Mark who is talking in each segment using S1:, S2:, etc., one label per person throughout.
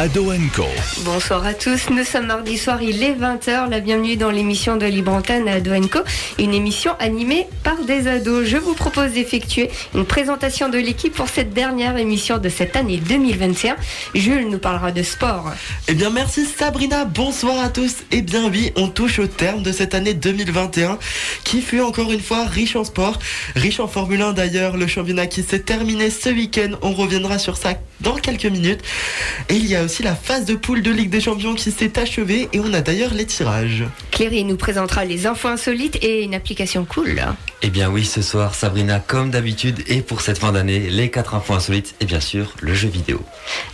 S1: Ado Co.
S2: Bonsoir à tous, nous sommes mardi soir, il est 20h, la bienvenue dans l'émission de Libre Antenne à Ado Co, une émission animée par des ados. Je vous propose d'effectuer une présentation de l'équipe pour cette dernière émission de cette année 2021. Jules nous parlera de sport.
S3: Eh bien merci Sabrina, bonsoir à tous. Eh bien oui, on touche au terme de cette année 2021 qui fut encore une fois riche en sport, riche en Formule 1 d'ailleurs, le championnat qui s'est terminé ce week-end, on reviendra sur ça dans quelques minutes. Et il y a aussi la phase de poule de Ligue des Champions qui s'est achevée et on a d'ailleurs les tirages.
S2: Cléry nous présentera les infos insolites et une application cool.
S4: Eh bien oui, ce soir, Sabrina, comme d'habitude, et pour cette fin d'année, les 4 infos insolites et bien sûr le jeu vidéo.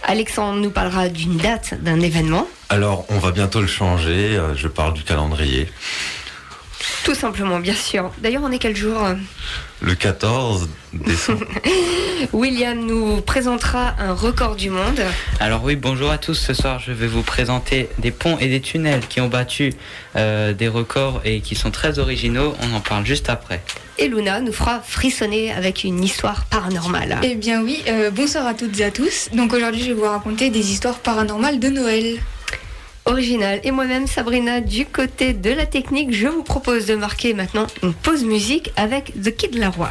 S2: Alexandre nous parlera d'une date, d'un événement.
S5: Alors, on va bientôt le changer, euh, je parle du calendrier.
S2: Tout simplement, bien sûr. D'ailleurs, on est quel jour
S5: Le 14 décembre.
S2: William nous présentera un record du monde.
S6: Alors oui, bonjour à tous. Ce soir, je vais vous présenter des ponts et des tunnels qui ont battu euh, des records et qui sont très originaux. On en parle juste après.
S2: Et Luna nous fera frissonner avec une histoire paranormale.
S7: Eh bien oui, euh, bonsoir à toutes et à tous. Donc aujourd'hui, je vais vous raconter des histoires paranormales de Noël.
S2: Original. Et moi-même, Sabrina, du côté de la technique, je vous propose de marquer maintenant une pause musique avec The Kid Laroi.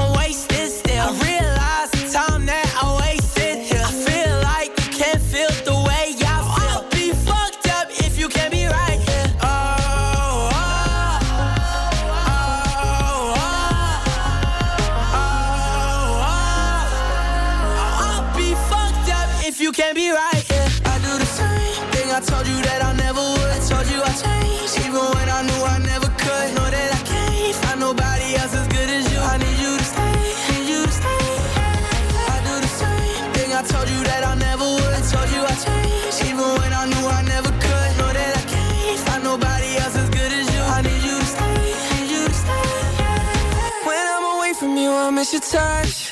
S8: touch.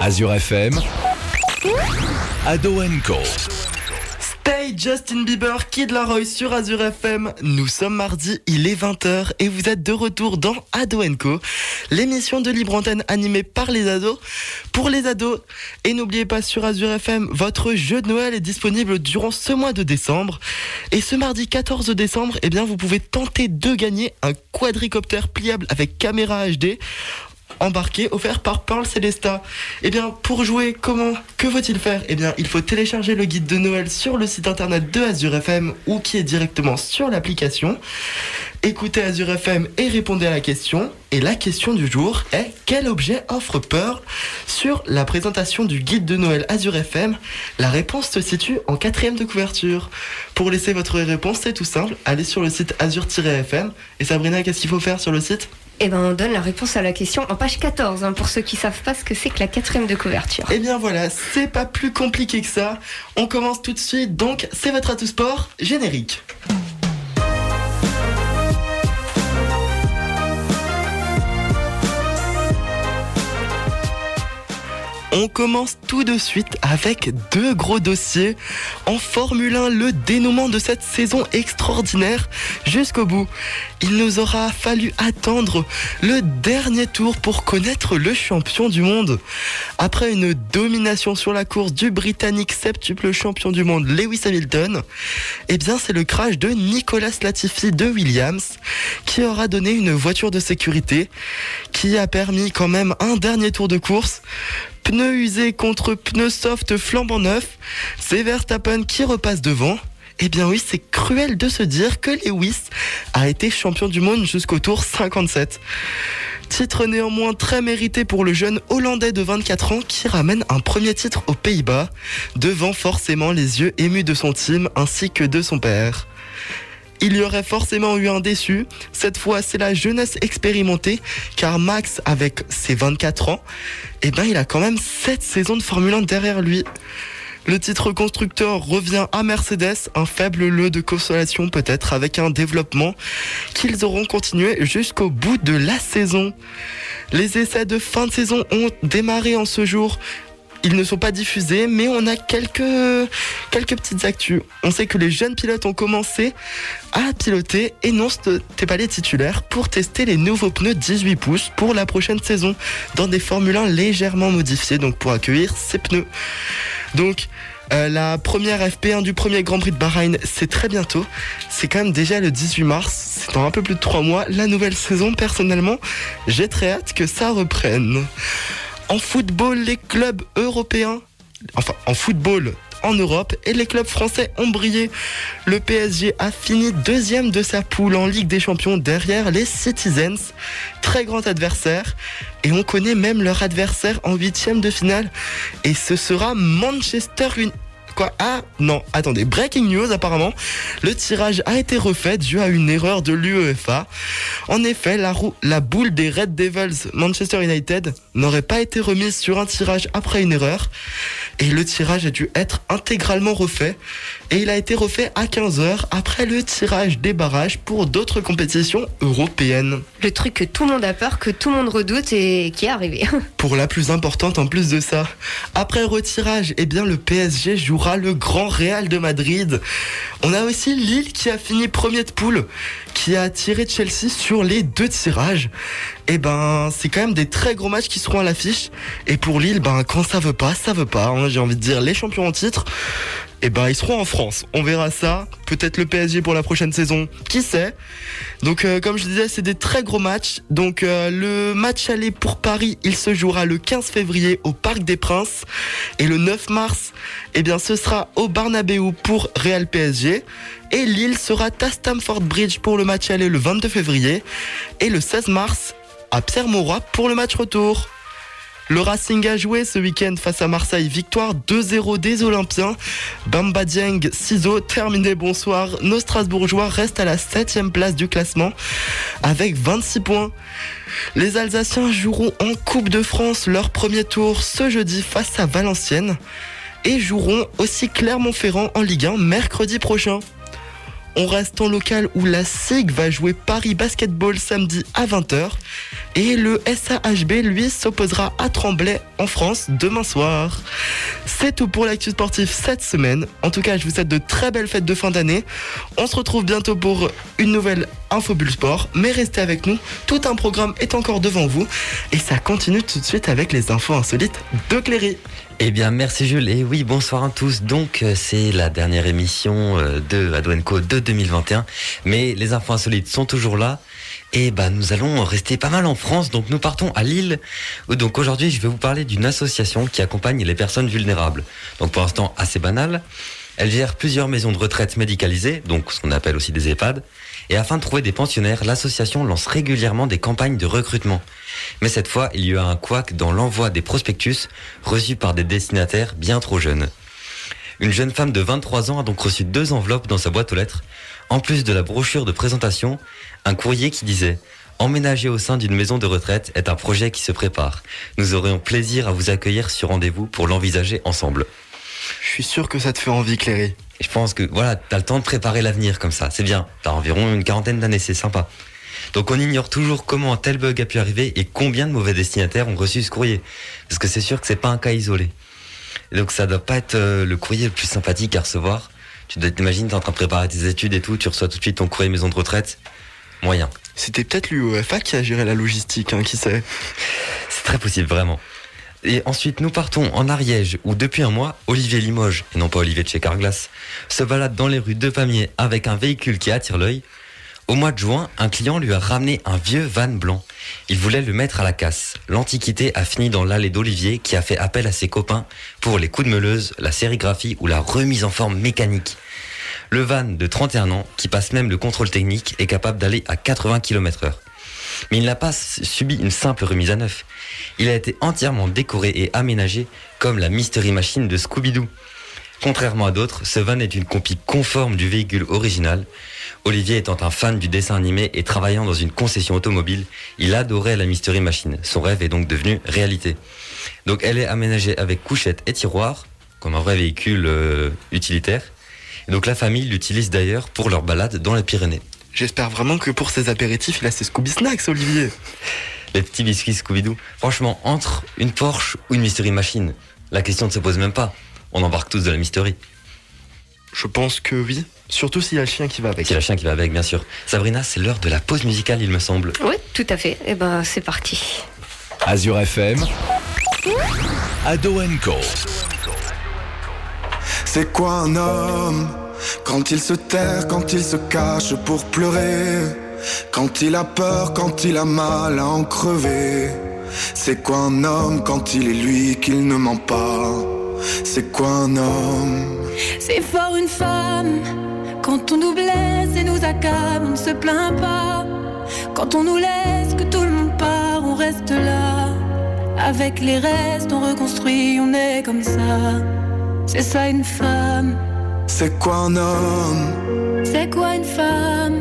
S1: Azure FM. Ado Co.
S3: Stay Justin Bieber, Kid Laroi sur Azure FM. Nous sommes mardi, il est 20h et vous êtes de retour dans Ado Co, l'émission de libre antenne animée par les ados pour les ados. Et n'oubliez pas sur Azure FM, votre jeu de Noël est disponible durant ce mois de décembre. Et ce mardi 14 décembre, eh bien, vous pouvez tenter de gagner un quadricoptère pliable avec caméra HD embarqué offert par Pearl Celesta. Eh bien, pour jouer, comment Que faut-il faire? Eh bien, il faut télécharger le guide de Noël sur le site internet de Azure FM ou qui est directement sur l'application. Écoutez Azure FM et répondez à la question. Et la question du jour est quel objet offre Pearl sur la présentation du guide de Noël Azure FM La réponse se situe en quatrième de couverture. Pour laisser votre réponse, c'est tout simple. Allez sur le site Azure-FM. Et Sabrina, qu'est-ce qu'il faut faire sur le site?
S2: Eh ben, on donne la réponse à la question en page 14, hein, pour ceux qui savent pas ce que c'est que la quatrième de couverture.
S3: Eh bien voilà, c'est pas plus compliqué que ça. On commence tout de suite, donc c'est votre atout sport générique. On commence tout de suite avec deux gros dossiers. En Formule 1, le dénouement de cette saison extraordinaire jusqu'au bout. Il nous aura fallu attendre le dernier tour pour connaître le champion du monde. Après une domination sur la course du Britannique septuple champion du monde Lewis Hamilton, eh bien c'est le crash de Nicolas Latifi de Williams qui aura donné une voiture de sécurité qui a permis quand même un dernier tour de course pneus usés contre pneus soft flambant neuf. C'est Verstappen qui repasse devant. Eh bien oui, c'est cruel de se dire que Lewis a été champion du monde jusqu'au tour 57. Titre néanmoins très mérité pour le jeune Hollandais de 24 ans qui ramène un premier titre aux Pays-Bas, devant forcément les yeux émus de son team ainsi que de son père. Il y aurait forcément eu un déçu. Cette fois, c'est la jeunesse expérimentée, car Max, avec ses 24 ans, eh ben, il a quand même 7 saisons de Formule 1 derrière lui. Le titre constructeur revient à Mercedes, un faible lot de consolation peut-être avec un développement qu'ils auront continué jusqu'au bout de la saison. Les essais de fin de saison ont démarré en ce jour ils ne sont pas diffusés, mais on a quelques, quelques petites actus. On sait que les jeunes pilotes ont commencé à piloter et non, c'était pas les titulaires pour tester les nouveaux pneus 18 pouces pour la prochaine saison dans des Formule 1 légèrement modifiés, donc pour accueillir ces pneus. Donc, euh, la première FP1 du premier Grand Prix de Bahreïn, c'est très bientôt. C'est quand même déjà le 18 mars. C'est dans un peu plus de 3 mois. La nouvelle saison, personnellement, j'ai très hâte que ça reprenne. En football, les clubs européens, enfin en football en Europe et les clubs français ont brillé. Le PSG a fini deuxième de sa poule en Ligue des Champions derrière les Citizens, très grand adversaire. Et on connaît même leur adversaire en huitième de finale. Et ce sera Manchester United ah non, attendez, breaking news apparemment. Le tirage a été refait dû à une erreur de l'UEFA. En effet, la, la boule des Red Devils Manchester United n'aurait pas été remise sur un tirage après une erreur. Et le tirage a dû être intégralement refait. Et il a été refait à 15h après le tirage des barrages pour d'autres compétitions européennes.
S2: Le truc que tout le monde a peur, que tout le monde redoute et qui est arrivé.
S3: Pour la plus importante en plus de ça. Après retirage, eh bien le PSG jouera le grand Real de Madrid. On a aussi Lille qui a fini premier de poule, qui a tiré Chelsea sur les deux tirages. Et eh ben, c'est quand même des très gros matchs qui seront à l'affiche. Et pour Lille, ben, quand ça veut pas, ça veut pas. Hein. J'ai envie de dire, les champions en titre, eh ben ils seront en France. On verra ça. Peut-être le PSG pour la prochaine saison. Qui sait? Donc euh, comme je disais, c'est des très gros matchs. Donc euh, le match aller pour Paris, il se jouera le 15 février au Parc des Princes et le 9 mars, eh bien ce sera au Barnabéu pour Real PSG. Et Lille sera à Stamford Bridge pour le match aller le 22 février et le 16 mars à Pierre-Mauroy pour le match retour. Le Racing a joué ce week-end face à Marseille. Victoire 2-0 des Olympiens. Bamba Dieng, ciseaux, terminé, bonsoir. Nos Strasbourgeois restent à la 7 place du classement avec 26 points. Les Alsaciens joueront en Coupe de France leur premier tour ce jeudi face à Valenciennes et joueront aussi Clermont-Ferrand en Ligue 1 mercredi prochain. On reste en local où la SIG va jouer Paris Basketball samedi à 20h. Et le SAHB, lui, s'opposera à Tremblay en France demain soir. C'est tout pour l'actu sportif cette semaine. En tout cas, je vous souhaite de très belles fêtes de fin d'année. On se retrouve bientôt pour une nouvelle Infobulle Sport. Mais restez avec nous, tout un programme est encore devant vous. Et ça continue tout de suite avec les infos insolites de Cléry.
S4: Eh bien, merci Jules. Et oui, bonsoir à tous. Donc, euh, c'est la dernière émission euh, de Adwenco de 2021. Mais les infos insolites sont toujours là. Et bah, nous allons rester pas mal en France. Donc, nous partons à Lille. Donc, aujourd'hui, je vais vous parler d'une association qui accompagne les personnes vulnérables. Donc, pour l'instant, assez banal. Elle gère plusieurs maisons de retraite médicalisées, donc ce qu'on appelle aussi des EHPAD. Et afin de trouver des pensionnaires, l'association lance régulièrement des campagnes de recrutement. Mais cette fois, il y a un couac dans l'envoi des prospectus reçus par des destinataires bien trop jeunes. Une jeune femme de 23 ans a donc reçu deux enveloppes dans sa boîte aux lettres. En plus de la brochure de présentation, un courrier qui disait Emménager au sein d'une maison de retraite est un projet qui se prépare. Nous aurions plaisir à vous accueillir sur rendez-vous pour l'envisager ensemble.
S3: Je suis sûr que ça te fait envie, Cléry.
S4: Je pense que voilà, t'as le temps de préparer l'avenir comme ça. C'est bien. T'as environ une quarantaine d'années, c'est sympa. Donc on ignore toujours comment un tel bug a pu arriver et combien de mauvais destinataires ont reçu ce courrier. Parce que c'est sûr que c'est pas un cas isolé. Donc ça doit pas être euh, le courrier le plus sympathique à recevoir. Tu dois t'imaginer, t'es en train de préparer tes études et tout, tu reçois tout de suite ton courrier maison de retraite. Moyen.
S3: C'était peut-être l'UEFA qui a géré la logistique, hein, qui sait.
S4: C'est très possible, vraiment. Et ensuite, nous partons en Ariège, où depuis un mois, Olivier Limoges, et non pas Olivier de chez Carglass, se balade dans les rues de Pamiers avec un véhicule qui attire l'œil. Au mois de juin, un client lui a ramené un vieux van blanc. Il voulait le mettre à la casse. L'antiquité a fini dans l'allée d'Olivier qui a fait appel à ses copains pour les coups de meuleuse, la sérigraphie ou la remise en forme mécanique. Le van de 31 ans, qui passe même le contrôle technique, est capable d'aller à 80 km heure. Mais il n'a pas subi une simple remise à neuf. Il a été entièrement décoré et aménagé comme la Mystery Machine de Scooby-Doo. Contrairement à d'autres, ce van est une copie conforme du véhicule original. Olivier étant un fan du dessin animé et travaillant dans une concession automobile, il adorait la Mystery Machine. Son rêve est donc devenu réalité. Donc elle est aménagée avec couchette et tiroir, comme un vrai véhicule euh, utilitaire. Et donc la famille l'utilise d'ailleurs pour leur balade dans les Pyrénées.
S3: J'espère vraiment que pour ses apéritifs, il a ses Scooby Snacks, Olivier.
S4: Les petits biscuits Scooby-Doo. Franchement, entre une Porsche ou une Mystery Machine, la question ne se pose même pas. On embarque tous de la Mystery.
S3: Je pense que oui. Surtout s'il y a le chien qui va avec.
S4: C'est le chien qui va avec, bien sûr. Sabrina, c'est l'heure de la pause musicale, il me semble.
S2: Oui, tout à fait. Et ben, c'est parti.
S1: Azure FM, Ado Co.
S9: C'est quoi un homme quand il se terre, quand il se cache pour pleurer, quand il a peur, quand il a mal à en crever? C'est quoi un homme quand il est lui qu'il ne ment pas? C'est quoi un homme?
S10: C'est fort une femme quand on nous blesse et nous accable, on ne se plaint pas. Quand on nous laisse, que tout le monde part, on reste là. Avec les restes, on reconstruit, on est comme ça. C'est ça une femme.
S9: C'est quoi un homme?
S10: C'est quoi une femme?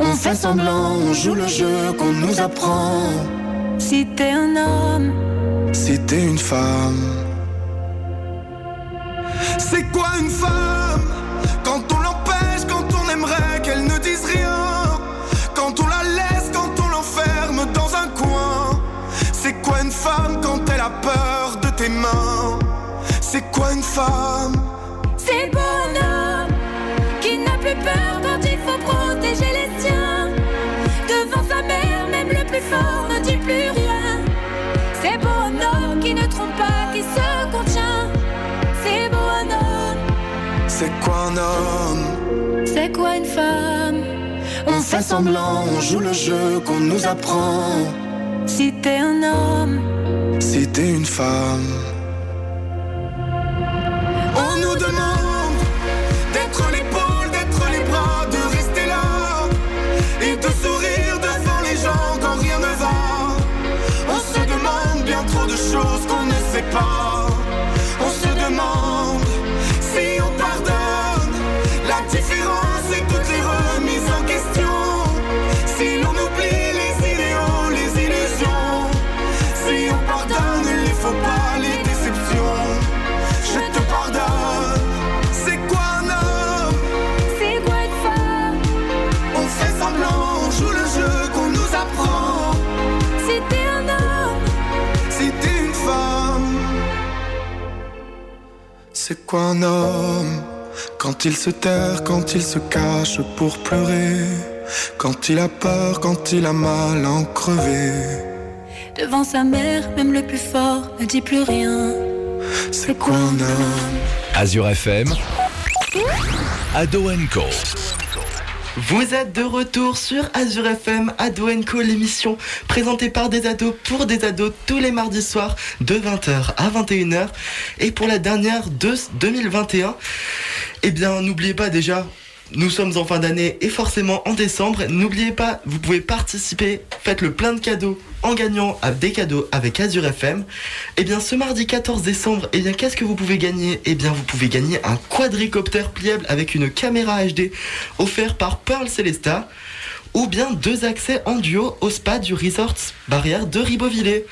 S9: On fait semblant, on joue le jeu qu'on nous apprend.
S10: Si t'es un homme,
S9: Si t'es une femme. C'est quoi une femme? C'est quoi une femme c'est
S10: beau un homme qui n'a plus peur quand il faut protéger les siens. Devant sa mère, même le plus fort ne dit plus rien. C'est beau un homme qui ne trompe pas, qui se contient. C'est beau un homme.
S9: C'est quoi un homme
S10: C'est quoi une femme
S9: On fait semblant, on joue le jeu qu'on nous apprend.
S10: Si t'es un homme,
S9: Si t'es une femme. Qu'on c'est quoi un homme Quand il se terre, quand il se cache pour pleurer, quand il a peur, quand il a mal en crever.
S10: devant sa mère, même le plus fort ne dit plus rien.
S9: C'est quoi un homme?
S1: Azure FM, Ado Co.
S3: Vous êtes de retour sur Azure FM Ado Co, l'émission présentée par des ados pour des ados tous les mardis soirs de 20h à 21h. Et pour la dernière de 2021, eh bien n'oubliez pas déjà, nous sommes en fin d'année et forcément en décembre. N'oubliez pas, vous pouvez participer, faites le plein de cadeaux en gagnant des cadeaux avec Azure FM. Eh bien ce mardi 14 décembre, eh bien qu'est-ce que vous pouvez gagner? Eh bien vous pouvez gagner un quadricoptère pliable avec une caméra HD offert par Pearl Celesta ou bien deux accès en duo au spa du Resort Barrière de Ribeauvillé.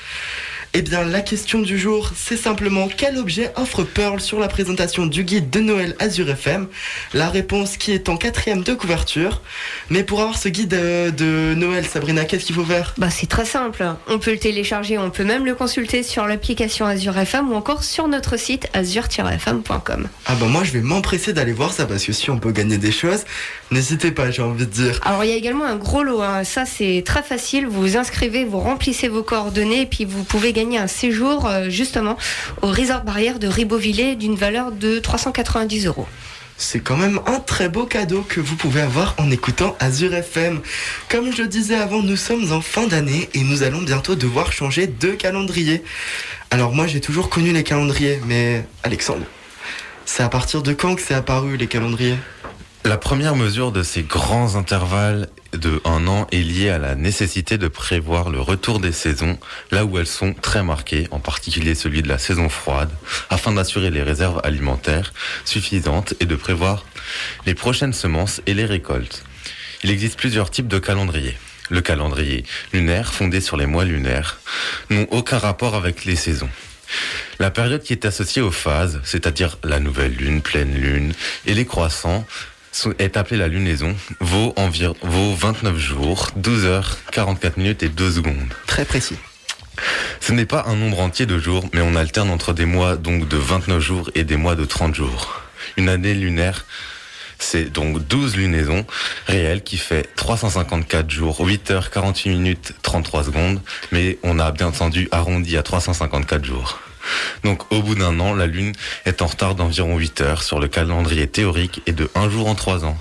S3: Eh bien, la question du jour, c'est simplement quel objet offre Pearl sur la présentation du guide de Noël Azure FM La réponse qui est en quatrième de couverture. Mais pour avoir ce guide euh, de Noël, Sabrina, qu'est-ce qu'il faut faire?
S2: Bah, c'est très simple. On peut le télécharger, on peut même le consulter sur l'application Azure FM ou encore sur notre site azure-fm.com.
S3: Ah bah moi je vais m'empresser d'aller voir ça parce que si on peut gagner des choses, n'hésitez pas, j'ai envie de dire.
S2: Alors il y a également un gros lot, hein. ça c'est très facile, vous vous inscrivez, vous remplissez vos coordonnées et puis vous pouvez gagner un séjour euh, justement au Resort Barrière de Ribeauvillé d'une valeur de 390 euros.
S3: C'est quand même un très beau cadeau que vous pouvez avoir en écoutant Azure FM. Comme je le disais avant, nous sommes en fin d'année et nous allons bientôt devoir changer de calendrier. Alors moi j'ai toujours connu les calendriers, mais Alexandre, c'est à partir de quand que c'est apparu les calendriers?
S5: La première mesure de ces grands intervalles de un an est liée à la nécessité de prévoir le retour des saisons là où elles sont très marquées, en particulier celui de la saison froide, afin d'assurer les réserves alimentaires suffisantes et de prévoir les prochaines semences et les récoltes. Il existe plusieurs types de calendriers. Le calendrier lunaire, fondé sur les mois lunaires, n'ont aucun rapport avec les saisons. La période qui est associée aux phases, c'est-à-dire la nouvelle lune, pleine lune et les croissants, est appelée la lunaison, vaut environ vaut 29 jours, 12 heures, 44 minutes et 2 secondes.
S3: Très précis.
S5: Ce n'est pas un nombre entier de jours, mais on alterne entre des mois donc de 29 jours et des mois de 30 jours. Une année lunaire, c'est donc 12 lunaisons réelles qui fait 354 jours, 8 heures, 48 minutes, 33 secondes, mais on a bien entendu arrondi à 354 jours. Donc au bout d'un an, la Lune est en retard d'environ 8 heures sur le calendrier théorique et de 1 jour en 3 ans.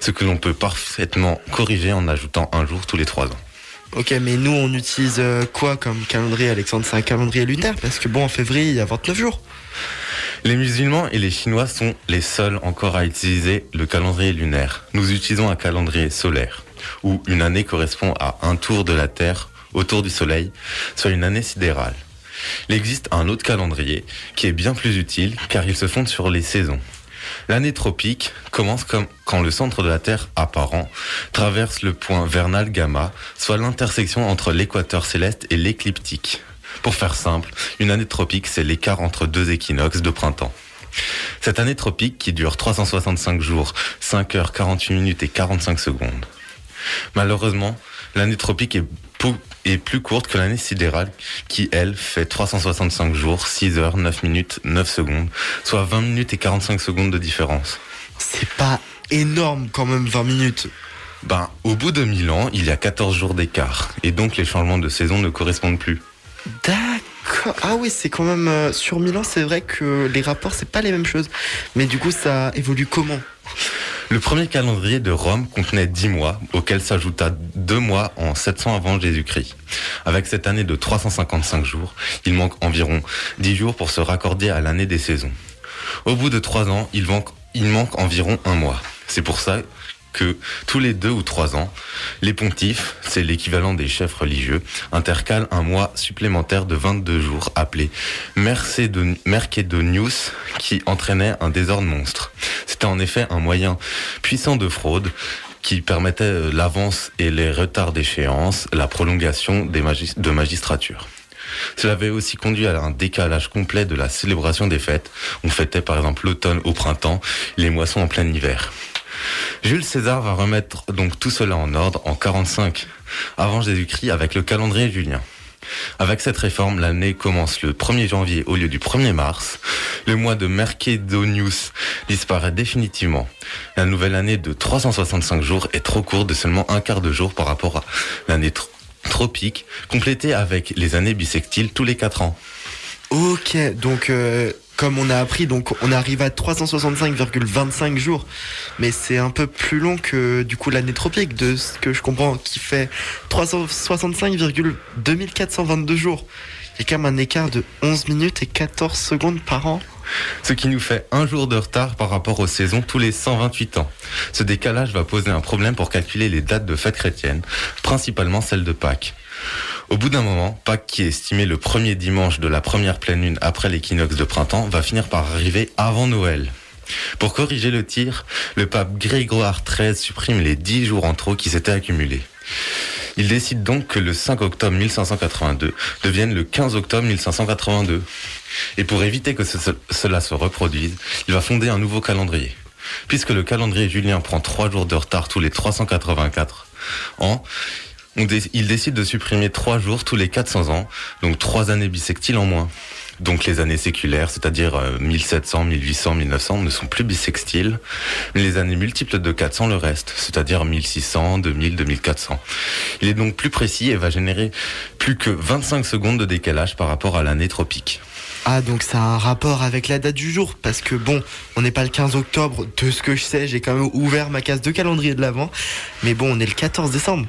S5: Ce que l'on peut parfaitement corriger en ajoutant un jour tous les 3 ans.
S3: Ok, mais nous on utilise euh, quoi comme calendrier Alexandre? C'est un calendrier lunaire parce que bon en février il y a 29 jours.
S5: Les musulmans et les chinois sont les seuls encore à utiliser le calendrier lunaire. Nous utilisons un calendrier solaire, où une année correspond à un tour de la Terre autour du Soleil, soit une année sidérale. Il existe un autre calendrier qui est bien plus utile car il se fonde sur les saisons. L'année tropique commence comme quand le centre de la Terre apparent traverse le point vernal gamma, soit l'intersection entre l'équateur céleste et l'écliptique. Pour faire simple, une année tropique, c'est l'écart entre deux équinoxes de printemps. Cette année tropique qui dure 365 jours, 5 heures, 48 minutes et 45 secondes. Malheureusement, l'année tropique est, plus courte que l'année sidérale qui, elle, fait 365 jours, 6 heures, 9 minutes, 9 secondes, soit 20 minutes et 45 secondes de différence.
S3: C'est pas énorme quand même 20 minutes.
S5: Ben, au bout de 1000 ans, il y a 14 jours d'écart, et donc les changements de saison ne correspondent plus.
S3: D'accord. Ah oui, c'est quand même euh, sur Milan, c'est vrai que les rapports c'est pas les mêmes choses. Mais du coup, ça évolue comment?
S5: Le premier calendrier de Rome contenait 10 mois, auquel s'ajouta 2 mois en 700 avant Jésus-Christ. Avec cette année de 355 jours, il manque environ 10 jours pour se raccorder à l'année des saisons. Au bout de 3 ans, il manque, il manque environ un mois. C'est pour ça que tous les 2 ou 3 ans, les pontifes, c'est l'équivalent des chefs religieux, intercalent un mois supplémentaire de 22 jours appelé Mercedon- Mercedonius qui entraînait un désordre monstre. C'était en effet un moyen puissant de fraude qui permettait euh, l'avance et les retards d'échéance, la prolongation de magistrature. Cela avait aussi conduit à un décalage complet de la célébration des fêtes. On fêtait par exemple l'automne au printemps, les moissons en plein hiver. Jules César va remettre donc tout cela en ordre en 45 avant Jésus-Christ avec le calendrier julien. Avec cette réforme, l'année commence le 1er janvier au lieu du 1er mars. Le mois de Mercedonius disparaît définitivement. La nouvelle année de 365 jours est trop courte de seulement un quart de jour par rapport à l'année tro- tropique, complétée avec les années bissextiles tous les 4 ans.
S3: Ok, donc euh, comme on a appris, donc on arrive à 365,25 jours, mais c'est un peu plus long que du coup l'année tropique, de ce que je comprends, qui fait 365,2422 jours. Il y a quand même un écart de 11 minutes et 14 secondes par an.
S5: Ce qui nous fait un jour de retard par rapport aux saisons tous les 128 ans. Ce décalage va poser un problème pour calculer les dates de fêtes chrétiennes, principalement celle de Pâques. Au bout d'un moment, Pâques, qui est estimé le premier dimanche de la première pleine lune après l'équinoxe de printemps, va finir par arriver avant Noël. Pour corriger le tir, le pape Grégoire XIII supprime les 10 jours en trop qui s'étaient accumulés. Il décide donc que le 5 octobre 1582 devienne le 15 octobre 1582. Et pour éviter que ce- cela se reproduise, il va fonder un nouveau calendrier. Puisque le calendrier julien prend 3 jours de retard tous les 384 ans, il décide de supprimer 3 jours tous les 400 ans, donc 3 années bissextiles en moins. Donc les années séculaires, c'est-à-dire euh, 1700, 1800, 1900, ne sont plus bissextiles, les années multiples de 400 le reste, c'est-à-dire 1600, 2000, 2400. Il est donc plus précis et va générer plus que 25 secondes de décalage par rapport à l'année tropique.
S3: Ah, donc ça a un rapport avec la date du jour, parce que bon, on n'est pas le 15 octobre, de ce que je sais, j'ai quand même ouvert ma case de calendrier de l'avant, mais bon, on est le 14 décembre.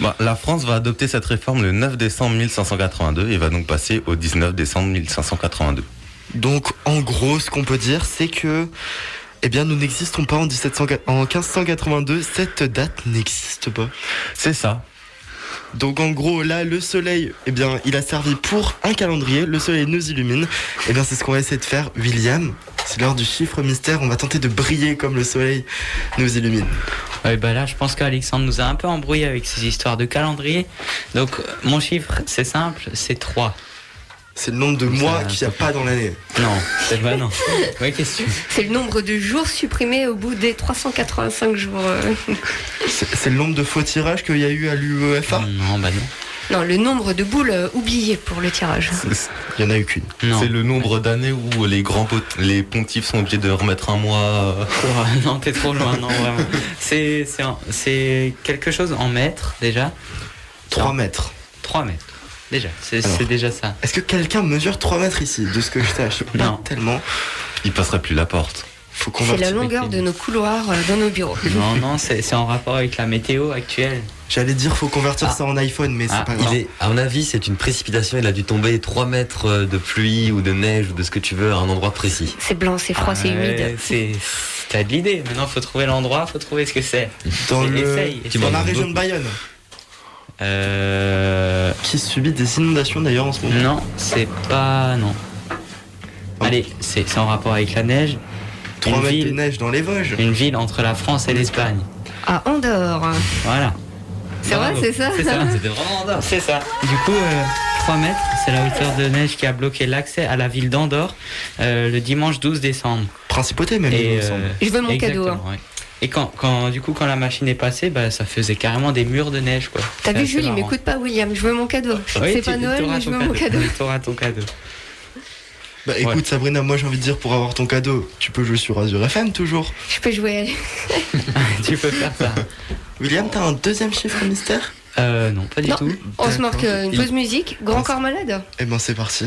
S5: Bah, la France va adopter cette réforme le 9 décembre 1582 et va donc passer au 19 décembre 1582.
S3: Donc, en gros, ce qu'on peut dire, c'est que, eh bien, nous n'existons pas en, 1700 en 1582, cette date n'existe pas.
S5: C'est ça.
S3: Donc en gros là le soleil eh bien il a servi pour un calendrier, le soleil nous illumine. Eh bien c'est ce qu'on va essayer de faire William. C'est l'heure du chiffre mystère, on va tenter de briller comme le soleil nous illumine.
S6: Ouais, bah là, je pense qu'Alexandre nous a un peu embrouillé avec ses histoires de calendrier. Donc, mon chiffre, c'est simple, c'est 3.
S3: C'est le nombre de mois qu'il n'y a pas dans l'année.
S6: Non, c'est pas non. Ouais, qu'est-ce que tu-
S2: C'est le nombre de jours supprimés au bout des 385 jours.
S3: c'est le nombre de faux tirages qu'il y a eu à l'UEFA
S6: Non, bah non.
S2: Non, le nombre de boules euh, oubliées pour le tirage.
S3: Il y en a eu qu'une.
S6: Non.
S5: C'est le nombre d'années où les grands pot- les pontifs sont obligés de remettre un mois. euh,
S6: Oh, non, t'es trop loin, non, vraiment. C'est, c'est, en- c'est quelque chose en mètres, déjà?
S3: 3 mètres.
S6: 3 mètres. Déjà, c'est, déjà ça.
S3: Est-ce que quelqu'un mesure 3 mètres ici De ce que je sache? Pas
S6: Non.
S3: tellement.
S5: Il passerait plus la porte.
S2: C'est la longueur de nos couloirs euh, dans nos bureaux.
S6: Non, non, c'est, c'est en rapport avec la météo actuelle.
S3: J'allais dire faut convertir
S4: Ah.
S3: ça en iPhone mais c'est
S6: Ah,
S3: pas
S4: Il
S3: grave.
S4: est, à mon avis, c'est une précipitation. Il a dû tomber 3 mètres euh, de pluie ou de neige ou de ce que tu veux à un endroit précis.
S2: C'est blanc, c'est froid, c'est
S6: Ouais,
S2: humide.
S6: C'est, t'as de l'idée. Maintenant, faut trouver l'endroit, faut trouver ce que c'est.
S3: Dans, le-
S6: essaye,
S3: dans la région de Bayonne.
S6: Euh,
S3: Qui subit des inondations d'ailleurs en ce moment.
S6: non, c'est pas, non.
S3: Oh.
S6: Allez, c'est, en rapport avec la neige.
S3: 3
S6: Une
S3: mètres de neige dans les Vosges.
S6: une ville entre la France et l'Espagne.
S2: À Andorre.
S6: Voilà.
S2: C'est vrai, c'est ça
S6: C'est ça.
S4: C'était vraiment dingue.
S6: C'est ça. Du coup, euh, 3 mètres, c'est la hauteur de neige qui a bloqué l'accès à la ville d'Andorre euh, le dimanche 12 décembre.
S3: Principauté même,
S6: Et, euh,
S2: Je veux mon cadeau, hein.
S6: ouais. Et quand, quand, du coup, quand la machine est passée, bah, ça faisait carrément des murs de neige, quoi.
S2: T'as
S6: C'est
S2: vu,
S6: assez
S2: Jules, il
S6: marrant.
S2: m'écoute pas, William. Je veux mon cadeau.
S6: Oui,
S2: c'est
S6: tu-
S2: pas Noël,
S6: t'auras
S2: mais je
S6: ton
S2: veux mon cadeau.
S6: T'auras ton cadeau.
S3: Bah écoute
S6: Ouais.
S3: Sabrina, moi j'ai envie de dire pour avoir ton cadeau, tu peux jouer sur Azure FM toujours.
S2: Je peux jouer.
S6: tu peux faire ça.
S3: William, t'as un deuxième chiffre mystère?
S6: Euh, non, pas du
S2: Non.
S6: tout.
S2: On se marque euh, une pause musique. Grand corps malade.
S3: Eh ben c'est parti.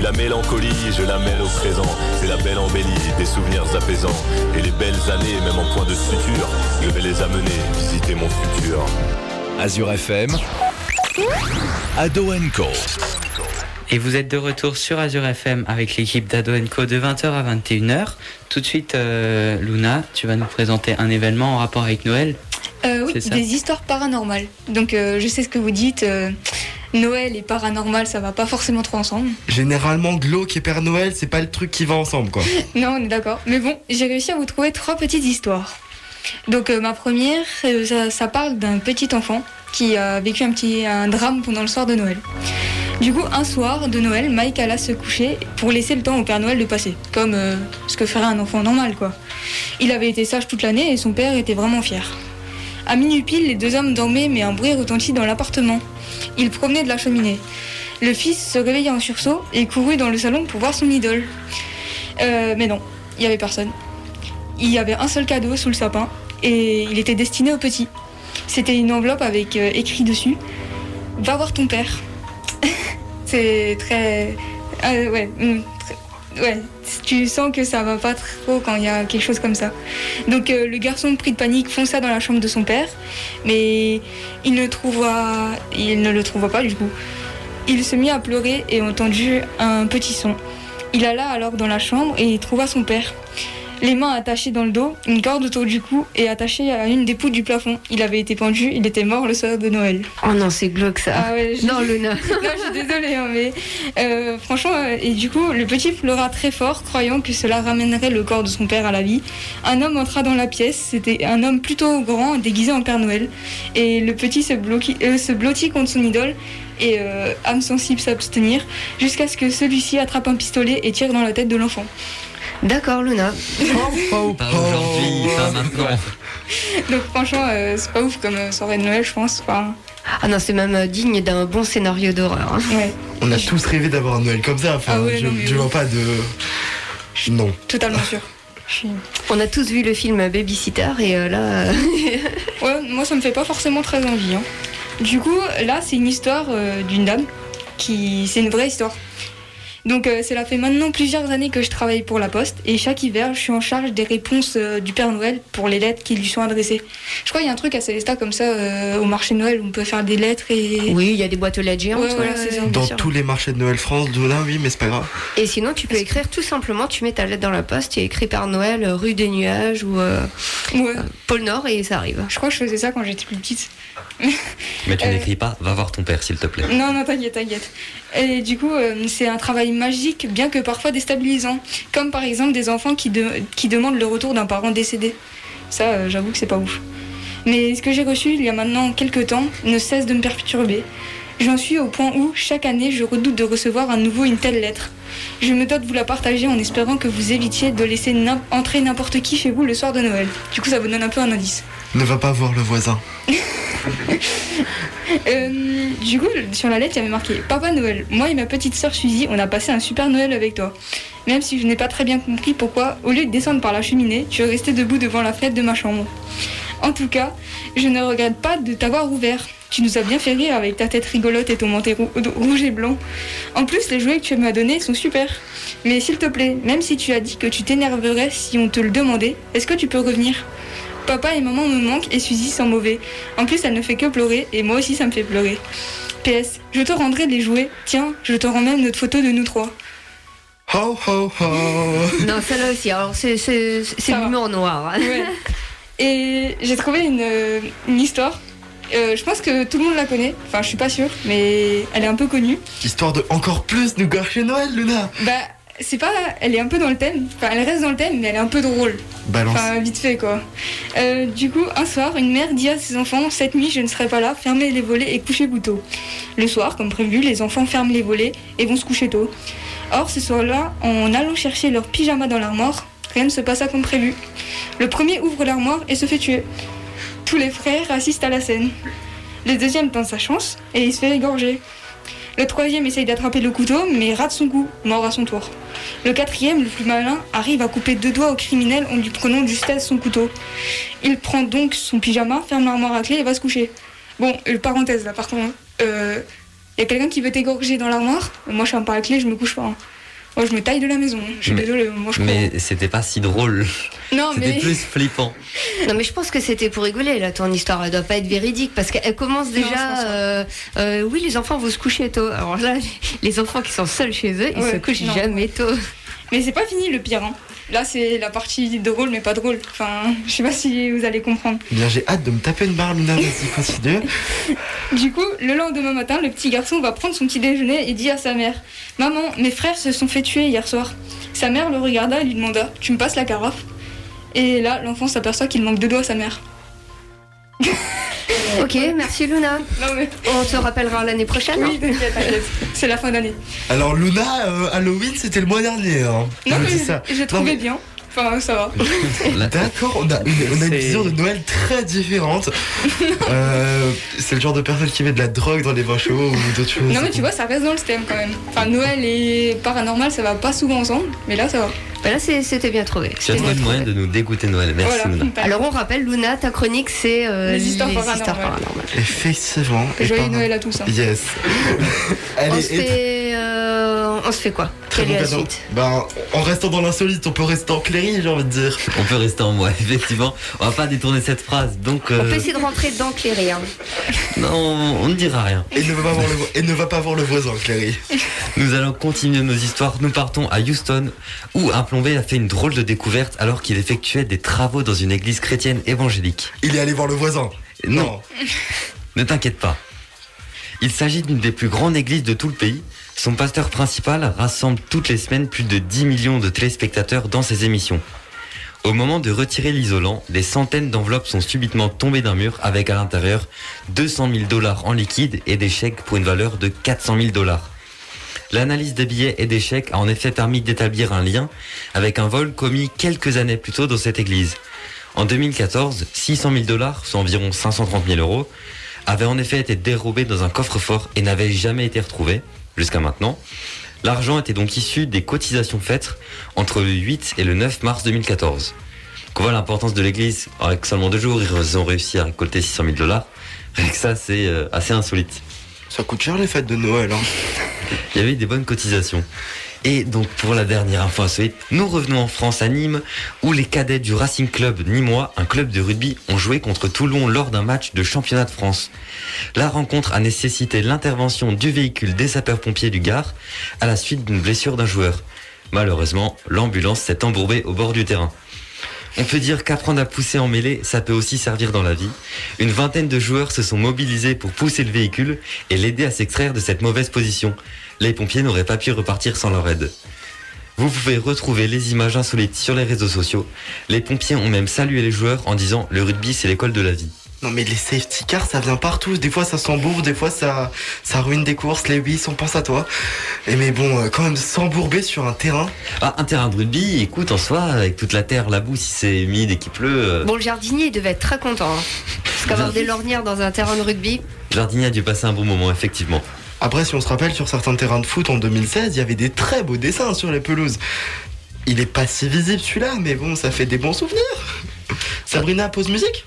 S11: Puis la mélancolie, je la mêle au présent. C'est la belle embellie, des souvenirs apaisants. Et les belles années, même en point de suture, je vais les amener visiter mon futur.
S1: Azure FM, Ado Co.
S6: Et vous êtes de retour sur Azure FM avec l'équipe d'Ado Co de 20h à 21h. Tout de suite, euh, Luna, tu vas nous présenter un événement en rapport avec Noël.
S7: Euh, oui,
S6: C'est ça.
S7: des histoires paranormales. Donc euh, je sais ce que vous dites. Noël et paranormal, ça va pas forcément trop ensemble.
S3: Généralement, glauque et Père Noël, c'est pas le truc qui va ensemble, quoi.
S7: Non, on est d'accord. Mais bon, j'ai réussi à vous trouver trois petites histoires. Donc euh, ma première, euh, ça, ça parle d'un petit enfant qui a vécu un petit un drame pendant le soir de Noël. Du coup, un soir de Noël, Mike alla se coucher pour laisser le temps au Père Noël de passer, comme euh, ce que ferait un enfant normal, quoi. Il avait été sage toute l'année et son père était vraiment fier. À minuit pile, les deux hommes dormaient, mais un bruit retentit dans l'appartement. Ils promenaient de la cheminée. Le fils se réveilla en sursaut et courut dans le salon pour voir son idole. Euh, mais non, il n'y avait personne. Il y avait un seul cadeau sous le sapin et il était destiné au petit. C'était une enveloppe avec euh, écrit dessus Va voir ton père. C'est très. euh, ouais, hum, très- ouais, tu sens que ça va pas trop quand il y a quelque chose comme ça. Donc euh, le garçon pris de panique fonça dans la chambre de son père, mais il ne trouva, il ne le trouva pas du coup. Il se mit à pleurer et entendu un petit son. Il alla alors dans la chambre et trouva son père. Les mains attachées dans le dos, une corde autour du cou et attachée à une des poutres du plafond. Il avait été pendu, il était mort le soir de Noël.
S2: Oh non, c'est glauque ça.
S7: Ah ouais, je-
S2: Non, Luna.
S7: non, je suis désolée, hein, mais euh, franchement, euh, et du coup, le petit pleura très fort, croyant que cela ramènerait le corps de son père à la vie. Un homme entra dans la pièce, c'était un homme plutôt grand, déguisé en Père Noël, et le petit se, bloqui- euh, se blottit contre son idole et âme sensible s'abstenir, jusqu'à ce que celui-ci attrape un pistolet et tire dans la tête de l'enfant.
S2: D'accord, Luna.
S4: Pas aujourd'hui, pas maintenant.
S7: Donc franchement, euh, c'est pas ouf comme euh, soirée de Noël, je pense. Enfin,
S2: Ah non, c'est même euh, digne d'un bon scénario d'horreur. hein.
S7: ouais,
S3: On a tous rêvé d'avoir un Noël comme ça. Enfin,
S7: Ah ouais,
S3: je,
S7: non, mais
S3: je
S7: oui.
S3: vois pas de. Non.
S7: totalement sûr. Je suis-
S2: On a tous vu le film Babysitter et euh, là. euh,
S7: Ouais, moi ça me fait pas forcément très envie. hein. Du coup, là c'est une histoire euh, d'une dame qui. C'est une vraie histoire. Donc euh, cela fait maintenant plusieurs années que je travaille pour la Poste et chaque hiver je suis en charge des réponses euh, du Père Noël pour les lettres qui lui sont adressées. Je crois qu'il y a un truc à Célestat comme ça euh, au marché de Noël où on peut faire des lettres et.
S2: Oui, il y a des boîtes aux lettres géantes.
S7: Ouais,
S2: voilà, ça,
S3: Dans tous les marchés de Noël France, là, oui, mais c'est pas grave.
S2: Et sinon, tu peux écrire tout simplement, tu mets ta lettre dans la poste, tu écris Père Noël, rue des Nuages ou euh,
S7: Ouais.
S2: pôle Nord et ça arrive.
S7: Je crois que je faisais ça quand j'étais plus petite.
S4: Mais tu
S7: Euh,
S4: n'écris pas, va voir ton père, s'il te plaît.
S7: Non, non, t'inquiète, t'inquiète. Et du coup, euh, c'est un travail magique, bien que parfois déstabilisant. Comme par exemple des enfants qui, qui demandent le retour d'un parent décédé. Ça, euh, j'avoue que c'est pas ouf. Mais ce que j'ai reçu il y a maintenant quelques temps ne cesse de me perturber. J'en suis au point où, chaque année, je redoute de recevoir à nouveau une telle lettre. Je me dois de vous la partager en espérant que vous évitiez de laisser entrer n'importe qui chez vous le soir de Noël. Du coup, ça vous donne un peu un indice.
S3: Ne va pas voir le voisin.
S7: Euh, du coup, sur la lettre, il y avait marqué Papa Noël, moi et ma petite sœur Suzy, on a passé un super Noël avec toi. Même si je n'ai pas très bien compris pourquoi, au lieu de descendre par la cheminée, tu es resté debout devant la fenêtre de ma chambre. En tout cas, je ne regrette pas de t'avoir ouvert. Tu nous as bien fait rire avec ta tête rigolote et ton manteau rou- rouge et blanc. En plus, les jouets que tu m'as donnés sont super. Mais s'il te plaît, même si tu as dit que tu t'énerverais si on te le demandait, est-ce que tu peux revenir? Papa et maman me manquent et Suzy sent mauvais. En plus, elle ne fait que pleurer et moi aussi ça me fait pleurer. PS, je te rendrai les jouets. Tiens, je te rends même notre photo de nous trois.
S3: Ho ho ho
S2: Non, celle-là aussi. Alors, c'est l'humour noir.
S7: Ouais. Et j'ai trouvé une, euh, une histoire. Euh, je pense que tout le monde la connaît. Enfin, je suis pas sûre, mais elle est un peu connue.
S3: Histoire de encore plus nous gâcher Noël, Luna
S7: Bah, c'est pas. Elle est un peu dans le thème. Enfin, elle reste dans le thème, mais elle est un peu drôle.
S3: Balance.
S7: Enfin, vite fait, quoi. Euh, du coup, un soir, une mère dit à ses enfants Cette nuit, je ne serai pas là, fermez les volets et couchez-vous tôt. Le soir, comme prévu, les enfants ferment les volets et vont se coucher tôt. Or, ce soir-là, en allant chercher leur pyjama dans l'armoire, rien ne se passa comme prévu. Le premier ouvre l'armoire et se fait tuer. Tous les frères assistent à la scène. Le deuxième tente sa chance et il se fait égorger. Le troisième essaye d'attraper le couteau mais rate son coup, mort à son tour. Le quatrième, le plus malin, arrive à couper deux doigts au criminel en lui prenant de justesse son couteau. Il prend donc son pyjama, ferme l'armoire à clé et va se coucher. Bon, euh, parenthèse là par contre, il y a quelqu'un qui veut t'égorger dans l'armoire, moi je ferme pas la clé, je me couche pas. hein. Moi je me taille de la maison, je suis
S4: Mais-
S7: désolée, moi je.
S4: Mais c'était pas si drôle.
S7: Non
S4: C'était
S7: mais...
S4: plus flippant.
S2: Non, mais je pense que c'était pour rigoler, là, ton histoire. Elle doit pas être véridique parce qu'elle commence déjà. euh, euh, oui, les enfants vont se coucher tôt. Alors là, les enfants qui sont seuls chez eux, ils
S7: Ouais,
S2: se couchent
S7: non.
S2: jamais tôt.
S7: Mais c'est pas fini le pire. hein. Là c'est la partie drôle mais pas drôle. Enfin, je sais pas si vous allez comprendre.
S3: Bien, j'ai hâte de me taper une barre, Luna, vas-y, continue.
S7: Du coup, le lendemain matin, le petit garçon va prendre son petit déjeuner et dit à sa mère Maman, mes frères se sont fait tuer hier soir. Sa mère le regarda et lui demanda Tu me passes la carafe? Et là, l'enfant s'aperçoit qu'il manque deux doigts à sa mère.
S2: Ok, merci Luna.
S7: Non mais.
S2: On se rappellera l'année prochaine.
S7: Oui,
S2: hein.
S7: t'inquiète, t'inquiète. C'est la fin d'année.
S3: Alors, Luna, euh, Halloween, c'était le mois dernier. Hein.
S7: Non,
S3: Je
S7: mais
S3: ça.
S7: j'ai
S3: Non,
S7: trouvé
S3: mais-
S7: bien. Enfin, ça va.
S3: D'accord, on a une, on a une
S6: C'est-
S3: vision de Noël très différente. Euh, c'est le genre de personne qui met de la drogue dans les vins chauds ou d'autres choses.
S7: Non, mais tu vois, ça reste dans le thème quand même. Enfin, Noël et paranormal, ça va pas souvent ensemble, mais là, ça va.
S2: Bah là, c'est- c'était bien trouvé.
S4: tu as trouvé le moyen de nous dégoûter Noël. Merci
S7: voilà.
S4: Luna.
S2: Alors, on rappelle, Luna, ta chronique, c'est euh,
S7: Les histoires paranormales.
S2: paranormales.
S3: Effectivement. et
S7: Joyeux. Noël à tous. hein.
S3: Yes.
S2: On
S3: Allez,
S2: se
S3: et-
S2: fait, euh, on se fait quoi?
S3: Très
S2: Quelle
S3: bon
S2: est la
S3: cadeau.
S2: suite?
S3: Ben, en restant dans l'insolite, on peut rester en cléry, j'ai envie de dire.
S4: On peut rester en moi, effectivement. On va pas détourner cette phrase. Donc,
S2: On
S4: euh,
S2: peut essayer de rentrer dedans, Cléry. hein.
S4: non, on ne dira rien.
S3: Et ne va pas voir le, vo- et ne va pas voir le voisin, Cléry.
S4: Nous allons continuer nos histoires. Nous partons à Houston, où un plombier a fait une drôle de découverte alors qu'il effectuait des travaux dans une église chrétienne évangélique.
S3: Il est allé voir le voisin.
S4: Non, ne t'inquiète pas. Il s'agit d'une des plus grandes églises de tout le pays. Son pasteur principal rassemble toutes les semaines plus de 10 millions de téléspectateurs dans ses émissions. Au moment de retirer l'isolant, des centaines d'enveloppes sont subitement tombées d'un mur avec à l'intérieur 200 000 dollars en liquide et des chèques pour une valeur de 400 000 dollars. L'analyse des billets et des chèques a en effet permis d'établir un lien avec un vol commis quelques années plus tôt dans cette église. En 2014, 600 000 dollars, soit environ 530 000 euros, avaient en effet été dérobés dans un coffre-fort et n'avaient jamais été retrouvés, jusqu'à maintenant. L'argent était donc issu des cotisations faites entre le 8 et le 9 mars 2014. On voit l'importance de l'église. Avec seulement deux jours, ils ont réussi à récolter 600 000 dollars. Avec ça, c'est euh, assez insolite.
S3: Ça coûte cher les fêtes de Noël, hein.
S4: Il y avait des bonnes cotisations. Et donc pour la dernière info insolite, nous revenons en France à Nîmes où les cadets du Racing Club Nîmois, un club de rugby, ont joué contre Toulon lors d'un match de championnat de France. La rencontre a nécessité l'intervention du véhicule des sapeurs-pompiers du Gard à la suite d'une blessure d'un joueur. Malheureusement, l'ambulance s'est embourbée au bord du terrain. On peut dire qu'apprendre à pousser en mêlée, ça peut aussi servir dans la vie. Une vingtaine de joueurs se sont mobilisés pour pousser le véhicule et l'aider à s'extraire de cette mauvaise position. Les pompiers n'auraient pas pu repartir sans leur aide. Vous pouvez retrouver les images insolites sur les réseaux sociaux. Les pompiers ont même salué les joueurs en disant le rugby c'est l'école de la vie.
S3: Non mais les safety cars ça vient partout, des fois ça s'embourbe, des fois ça, ça ruine des courses, les whis on pense à toi. Et mais bon, euh, quand même s'embourber sur un terrain,
S4: Ah, un terrain de rugby, écoute en soi, avec toute la terre, la boue, si c'est humide et qu'il pleut, euh,
S2: Bon, le jardinier, il devait être très content. hein. Parce qu'avoir des lornières dans un terrain de rugby,
S4: Jardinier a dû passer un bon moment, effectivement.
S3: après si on se rappelle sur certains terrains de foot en 2016, il y avait des très beaux dessins sur les pelouses. Il est pas si visible celui-là, mais bon, ça fait des bons souvenirs. Sabrina, pause musique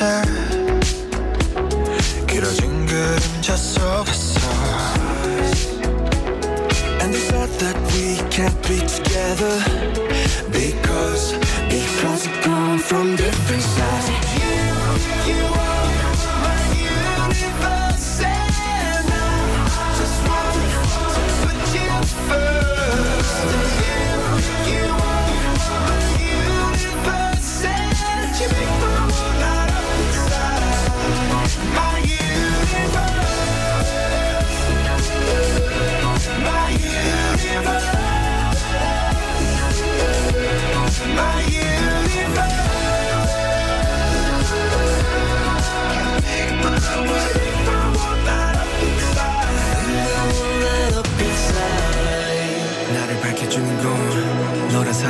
S9: 변했었지 길어진 그림자 속에서 And they thought that we can't be together Because, because we come from different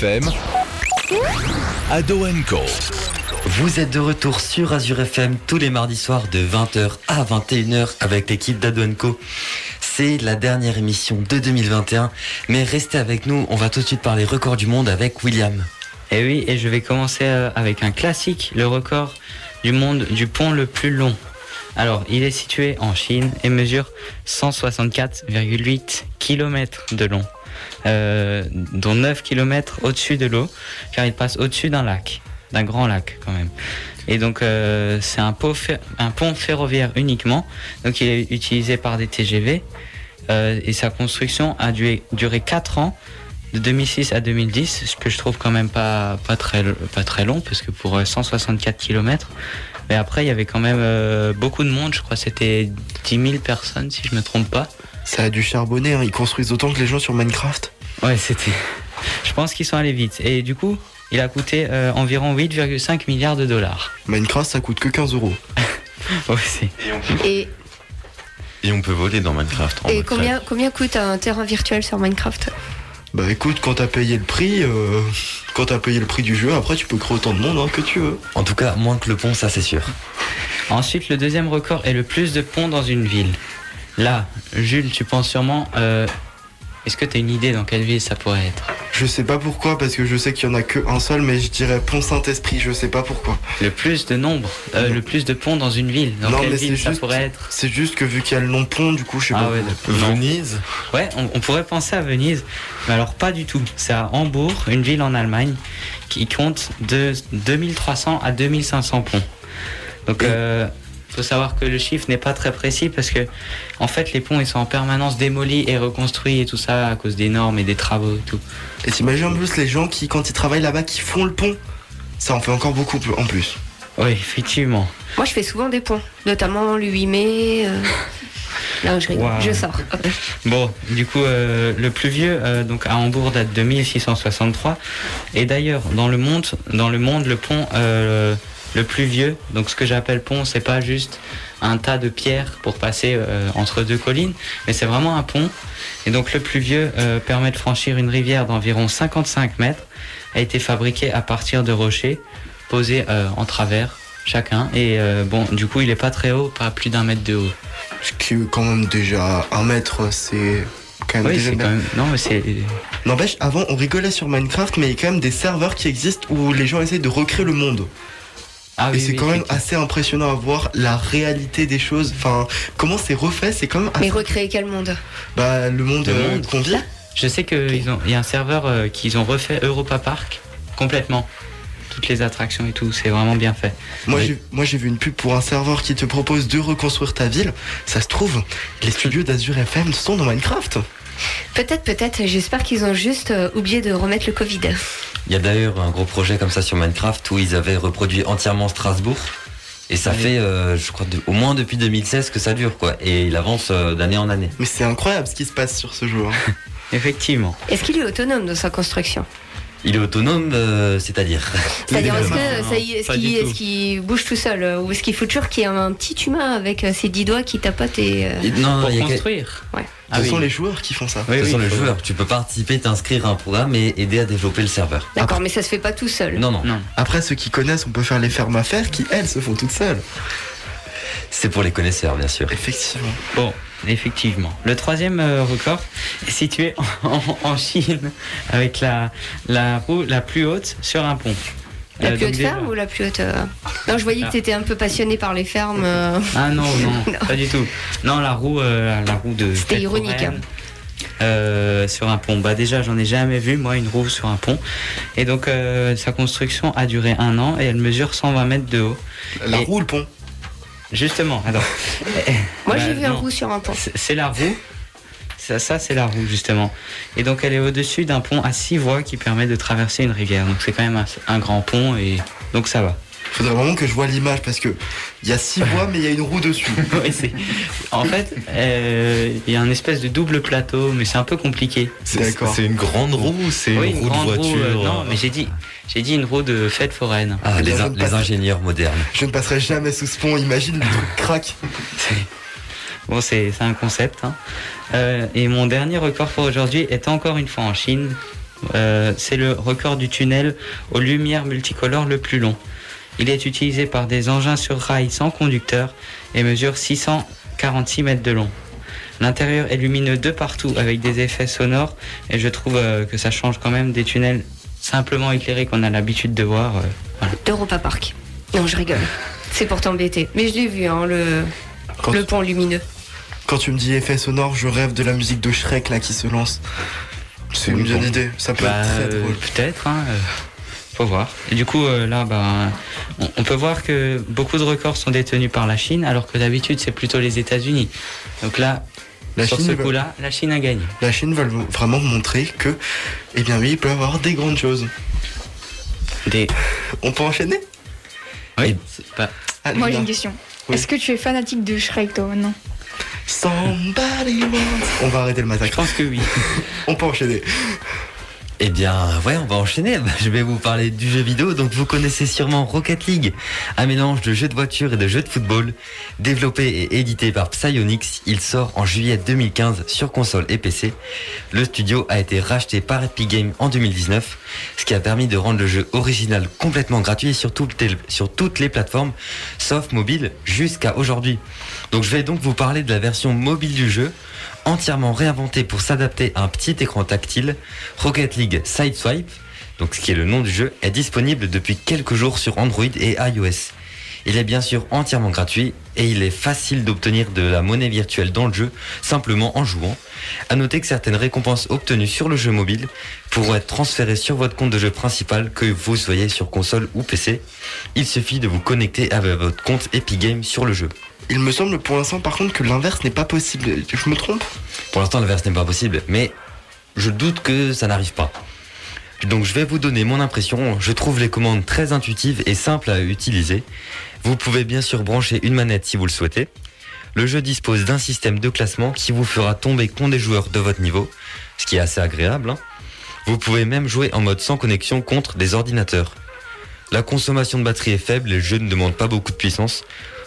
S1: FM, Ado Co.
S4: Vous êtes de retour sur Azure FM tous les mardis soirs de 20h à 21h avec l'équipe d'Adoenco. C'est la dernière émission de 2021, mais restez avec nous, on va tout de suite parler record du monde avec William.
S6: Et oui, et je vais commencer euh, avec un classique, le record du monde du pont le plus long. Alors, il est situé en Chine et mesure 164,8 km de long, euh, dont 9 km au-dessus de l'eau, car il passe au-dessus d'un lac, d'un grand lac quand même. Et donc, euh, c'est un, pont ferroviaire uniquement, donc il est utilisé par des TGV, euh, et sa construction a duré, duré 4 ans de 2006 à 2010, ce que je trouve quand même pas, très, long, parce que pour euh, 164 km. Mais après, il y avait quand même beaucoup de monde, je crois c'était 10 000 personnes, si je me trompe pas.
S3: Ça a dû charbonner, hein. ils construisent autant que les gens sur Minecraft.
S6: Ouais, c'était. Je pense qu'ils sont allés vite. Et du coup, il a coûté euh, environ 8,5 milliards de dollars.
S3: Minecraft, ça coûte que 15 euros.
S6: Aussi.
S2: Et,
S5: Et on peut voler dans Minecraft. en
S2: et combien, combien coûte un terrain virtuel sur Minecraft
S3: Bah écoute, quand t'as payé le prix, euh, quand t'as payé le prix du jeu, après tu peux créer autant de monde hein, que tu veux.
S4: En tout cas, moins que le pont, ça c'est sûr.
S6: Ensuite, le deuxième record est le plus de ponts dans une ville. Là, Jules, tu penses sûrement euh, Est-ce que tu as une idée dans quelle ville ça pourrait être?
S3: Je sais pas pourquoi, parce que je sais qu'il y en a que un seul, mais je dirais Pont Saint-Esprit, je sais pas pourquoi.
S6: Le plus de nombre, euh, le plus de ponts dans une ville. Dans
S3: Non,
S6: quelle
S3: mais
S6: ville
S3: c'est
S6: ça
S3: juste-
S6: pourrait être?
S3: C'est juste que vu qu'il y a le nom pont, du coup, je sais
S6: Ah
S3: pas.
S6: ouais.
S5: Venise
S6: Ouais, on, on pourrait penser à Venise, mais alors pas du tout. C'est à Hambourg, une ville en Allemagne, qui compte de 2300 à 2500 ponts. Donc, euh, faut savoir que le chiffre n'est pas très précis parce que, en fait, les ponts ils sont en permanence démolis et reconstruits et tout ça à cause des normes et des travaux et tout.
S3: Et t'imagines en plus les gens qui, quand ils travaillent là-bas, qui font le pont Ça en fait encore beaucoup plus- en plus.
S6: Oui, effectivement.
S2: Moi, je fais souvent des ponts, notamment le 8 mai. euh. Non, je rigole, je sors.
S6: Bon, du coup, euh, le plus vieux, euh, donc à Hambourg, date de 1663. Et d'ailleurs, dans le monde, dans le monde, le pont euh, le plus vieux, donc ce que j'appelle pont, c'est pas juste un tas de pierres pour passer euh, entre deux collines, mais c'est vraiment un pont. Et donc le plus vieux euh, permet de franchir une rivière d'environ 55 mètres, a été fabriqué à partir de rochers posés euh, en travers chacun. Et bon, du coup, il est pas très haut, pas plus d'un mètre de haut.
S3: Ce qui est quand même déjà un mètre, c'est quand même
S6: Oui, c'est quand même. Non, mais c'est.
S3: N'empêche, avant on rigolait sur Minecraft, mais il y a quand même des serveurs qui existent où les gens essayent de recréer le monde.
S6: Ah
S3: et
S6: oui,
S3: c'est
S6: oui,
S3: quand même assez impressionnant à voir la réalité des choses. Enfin, comment c'est refait, c'est quand même assez...
S2: Mais recréer quel monde?
S3: Bah, le monde,
S6: Le
S3: euh,
S6: monde.
S3: qu'on vit.
S6: Je sais qu'il y a un serveur euh, qu'ils ont refait Europa Park complètement. Toutes les attractions et tout, c'est vraiment bien fait.
S3: Moi, j'ai, moi, j'ai vu une pub pour un serveur qui te propose de reconstruire ta ville. Ça se trouve, les studios d'Azur FM sont dans Minecraft.
S2: Peut-être, peut-être. J'espère qu'ils ont juste euh, oublié de remettre le Covid.
S4: Il y a d'ailleurs un gros projet comme ça sur Minecraft où ils avaient reproduit entièrement Strasbourg. Et ça fait, euh, je crois, de- au moins depuis 2016 que ça dure, quoi. Et il avance euh, d'année en année.
S3: Mais c'est incroyable ce qui se passe sur ce jeu. hein.
S6: Effectivement.
S2: Est-ce qu'il est autonome dans sa construction?
S4: Il est autonome, euh, c'est-à-dire.
S2: C'est-à-dire, est-ce est, qu'il est-ce
S6: tout.
S2: qu'il bouge tout seul euh, Ou est-ce qu'il faut toujours qu'il y ait un petit humain avec euh, ses dix doigts qui tapote et. euh,
S4: Non,
S6: Pour
S4: il y a que-
S6: construire.
S2: Ouais.
S6: Ah
S3: ce
S6: oui.
S3: sont les joueurs qui font ça.
S6: Oui,
S4: ce
S6: oui,
S4: sont les joueurs. Tu peux participer, t'inscrire à un programme et aider à développer le serveur.
S2: D'accord, mais ça se fait pas tout seul.
S4: Non, non,
S6: Non.
S3: Après, ceux qui connaissent, on peut faire les fermes à faire qui, elles, se font toutes seules.
S4: c'est pour les connaisseurs, bien sûr.
S3: Effectivement.
S6: Bon, effectivement. Le troisième euh, record est situé en, en Chine avec la, la roue la plus haute sur un pont.
S2: La
S6: Euh,
S2: plus haute
S6: déjà-
S2: ferme ou la plus haute euh, Non, je voyais
S6: Ah.
S2: que tu étais un peu passionné par les fermes. euh.
S6: Ah non, non,
S2: Non.
S6: pas du tout. Non, la roue, euh, la roue de.
S2: C'était ironique,
S6: euh, sur un pont. Bah déjà, j'en ai jamais vu moi une roue sur un pont. Et donc euh, sa construction a duré un an et elle mesure 120 mètres de haut.
S3: La
S6: Et-
S3: roue ou le pont
S6: Justement, alors.
S2: Moi,
S6: Bah,
S2: j'ai vu un
S6: non.
S2: roue sur un pont.
S6: C'est c'est la roue. Ça, ça, c'est la roue, justement. Et donc, elle est au-dessus d'un pont à six voies qui permet de traverser une rivière. Donc, c'est quand même un, un grand pont et donc ça va.
S3: Faudrait vraiment que je vois l'image parce que il y a six voies, mais il y a une roue dessus.
S6: En fait, euh, il y a un espèce de double plateau, mais c'est un peu compliqué.
S5: C'est
S3: D'accord.
S5: c'est une grande roue ou c'est
S6: Oui,
S5: une roue de
S6: grande
S5: voiture
S6: roue, euh, non,
S5: euh,
S6: mais j'ai dit, j'ai dit une roue de fête foraine.
S4: Ah,
S3: Eh
S4: les, in- ingénieurs modernes.
S3: Je ne passerai jamais sous ce pont. Imagine le truc craque.
S6: Bon, c'est c'est un concept. hein. Euh, et mon dernier record pour aujourd'hui est encore une fois en Chine. Euh, c'est le record du tunnel aux lumières multicolores le plus long. Il est utilisé par des engins sur rail sans conducteur et mesure 646 mètres de long. L'intérieur est lumineux de partout avec des effets sonores et je trouve euh, que ça change quand même des tunnels simplement éclairés qu'on a l'habitude de voir. euh, voilà.
S2: D'Europa Park. Non, je rigole. C'est pour t'embêter. Mais je l'ai vu, hein, le,
S3: Quand,
S2: le pont lumineux.
S3: quand tu me dis effet sonore, je rêve de la musique de Shrek là qui se lance. C'est une bonne idée. Ça peut
S6: Bah,
S3: être très
S6: euh,
S3: drôle.
S6: Peut-être, hein, euh, faut voir. Et du coup, euh, là, bah, on, on peut voir que beaucoup de records sont détenus par la Chine, alors que d'habitude, c'est plutôt les États-Unis. Donc là,
S3: La
S6: sur
S3: Chine,
S6: ce
S3: va-
S6: coup-là, la Chine a gagné.
S3: la Chine veut vraiment montrer que, eh bien oui, il peut y avoir des grandes choses.
S6: Des...
S3: On peut enchaîner?
S6: Oui, pas-
S3: Ah,
S7: Moi j'ai une question.
S3: Oui.
S7: Est-ce que tu es fanatique de Shrek toi maintenant?
S3: Somebody wants. On va arrêter le
S6: Je
S3: massacre.
S6: pense que oui.
S3: On peut enchaîner.
S4: Eh bien, ouais, on va enchaîner. Je vais vous parler du jeu vidéo. Donc, vous connaissez sûrement Rocket League, un mélange de jeux de voiture et de jeux de football. Développé et édité par Psyonix, il sort en juillet 2015 sur console et PC. Le studio a été racheté par Epic Games en 2019, ce qui a permis de rendre le jeu original complètement gratuit sur sur toutes les plateformes, sauf mobile, jusqu'à aujourd'hui. Donc, je vais donc vous parler de la version mobile du jeu Entièrement réinventé pour s'adapter à un petit écran tactile, Rocket League Sideswipe, donc ce qui est le nom du jeu, est disponible depuis quelques jours sur Android et iOS. Il est bien sûr entièrement gratuit et il est facile d'obtenir de la monnaie virtuelle dans le jeu simplement en jouant. À noter que certaines récompenses obtenues sur le jeu mobile pourront être transférées sur votre compte de jeu principal que vous soyez sur console ou PC. Il suffit de vous connecter avec votre compte Epic Games sur le jeu.
S3: Il me semble pour l'instant par contre que l'inverse n'est pas possible. Je me trompe?
S4: Pour l'instant, l'inverse n'est pas possible, mais je doute que ça n'arrive pas. Donc je vais vous donner mon impression. Je trouve les commandes très intuitives et simples à utiliser. Vous pouvez bien sûr brancher une manette si vous le souhaitez. Le jeu dispose d'un système de classement qui vous fera tomber contre des joueurs de votre niveau, ce qui est assez agréable. hein. Vous pouvez même jouer en mode sans connexion contre des ordinateurs. La consommation de batterie est faible et le jeu ne demande pas beaucoup de puissance.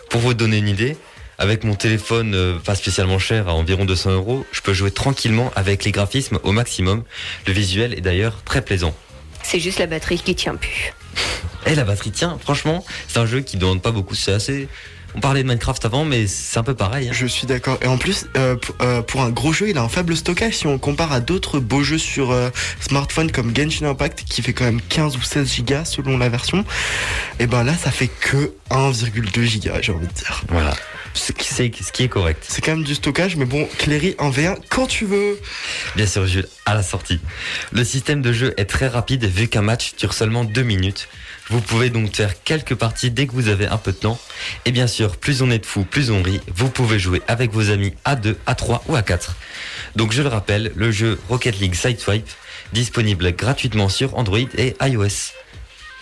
S4: Pour vous donner une idée, avec mon téléphone euh, pas spécialement cher à environ 200 euros, je peux jouer tranquillement avec les graphismes au maximum. Le visuel est d'ailleurs très plaisant.
S2: C'est juste la batterie qui tient plus.
S4: Et la batterie tient, franchement, c'est un jeu qui demande pas beaucoup, c'est assez... On parlait de Minecraft avant, mais c'est un peu pareil. hein.
S3: Je suis d'accord. Et en plus, euh, euh, pour un gros jeu, il a un faible stockage si on compare à d'autres beaux jeux sur euh, smartphone comme Genshin Impact qui fait quand même 15 ou 16 gigas selon la version. Et ben là, ça fait que 1,2 gigas, j'ai envie de dire.
S4: Voilà. Ce qui, c'est, ce qui est correct.
S3: C'est quand même du stockage, mais bon, Cléry en V1 quand tu veux.
S4: Bien sûr, Jules, à la sortie. Le système de jeu est très rapide vu qu'un match dure seulement 2 minutes. Vous pouvez donc faire quelques parties dès que vous avez un peu de temps. Et bien sûr, plus on est de fous, plus on rit. Vous pouvez jouer avec vos amis à 2, à 3 ou à 4. Donc je le rappelle, le jeu Rocket League Sideswipe, disponible gratuitement sur Android et iOS.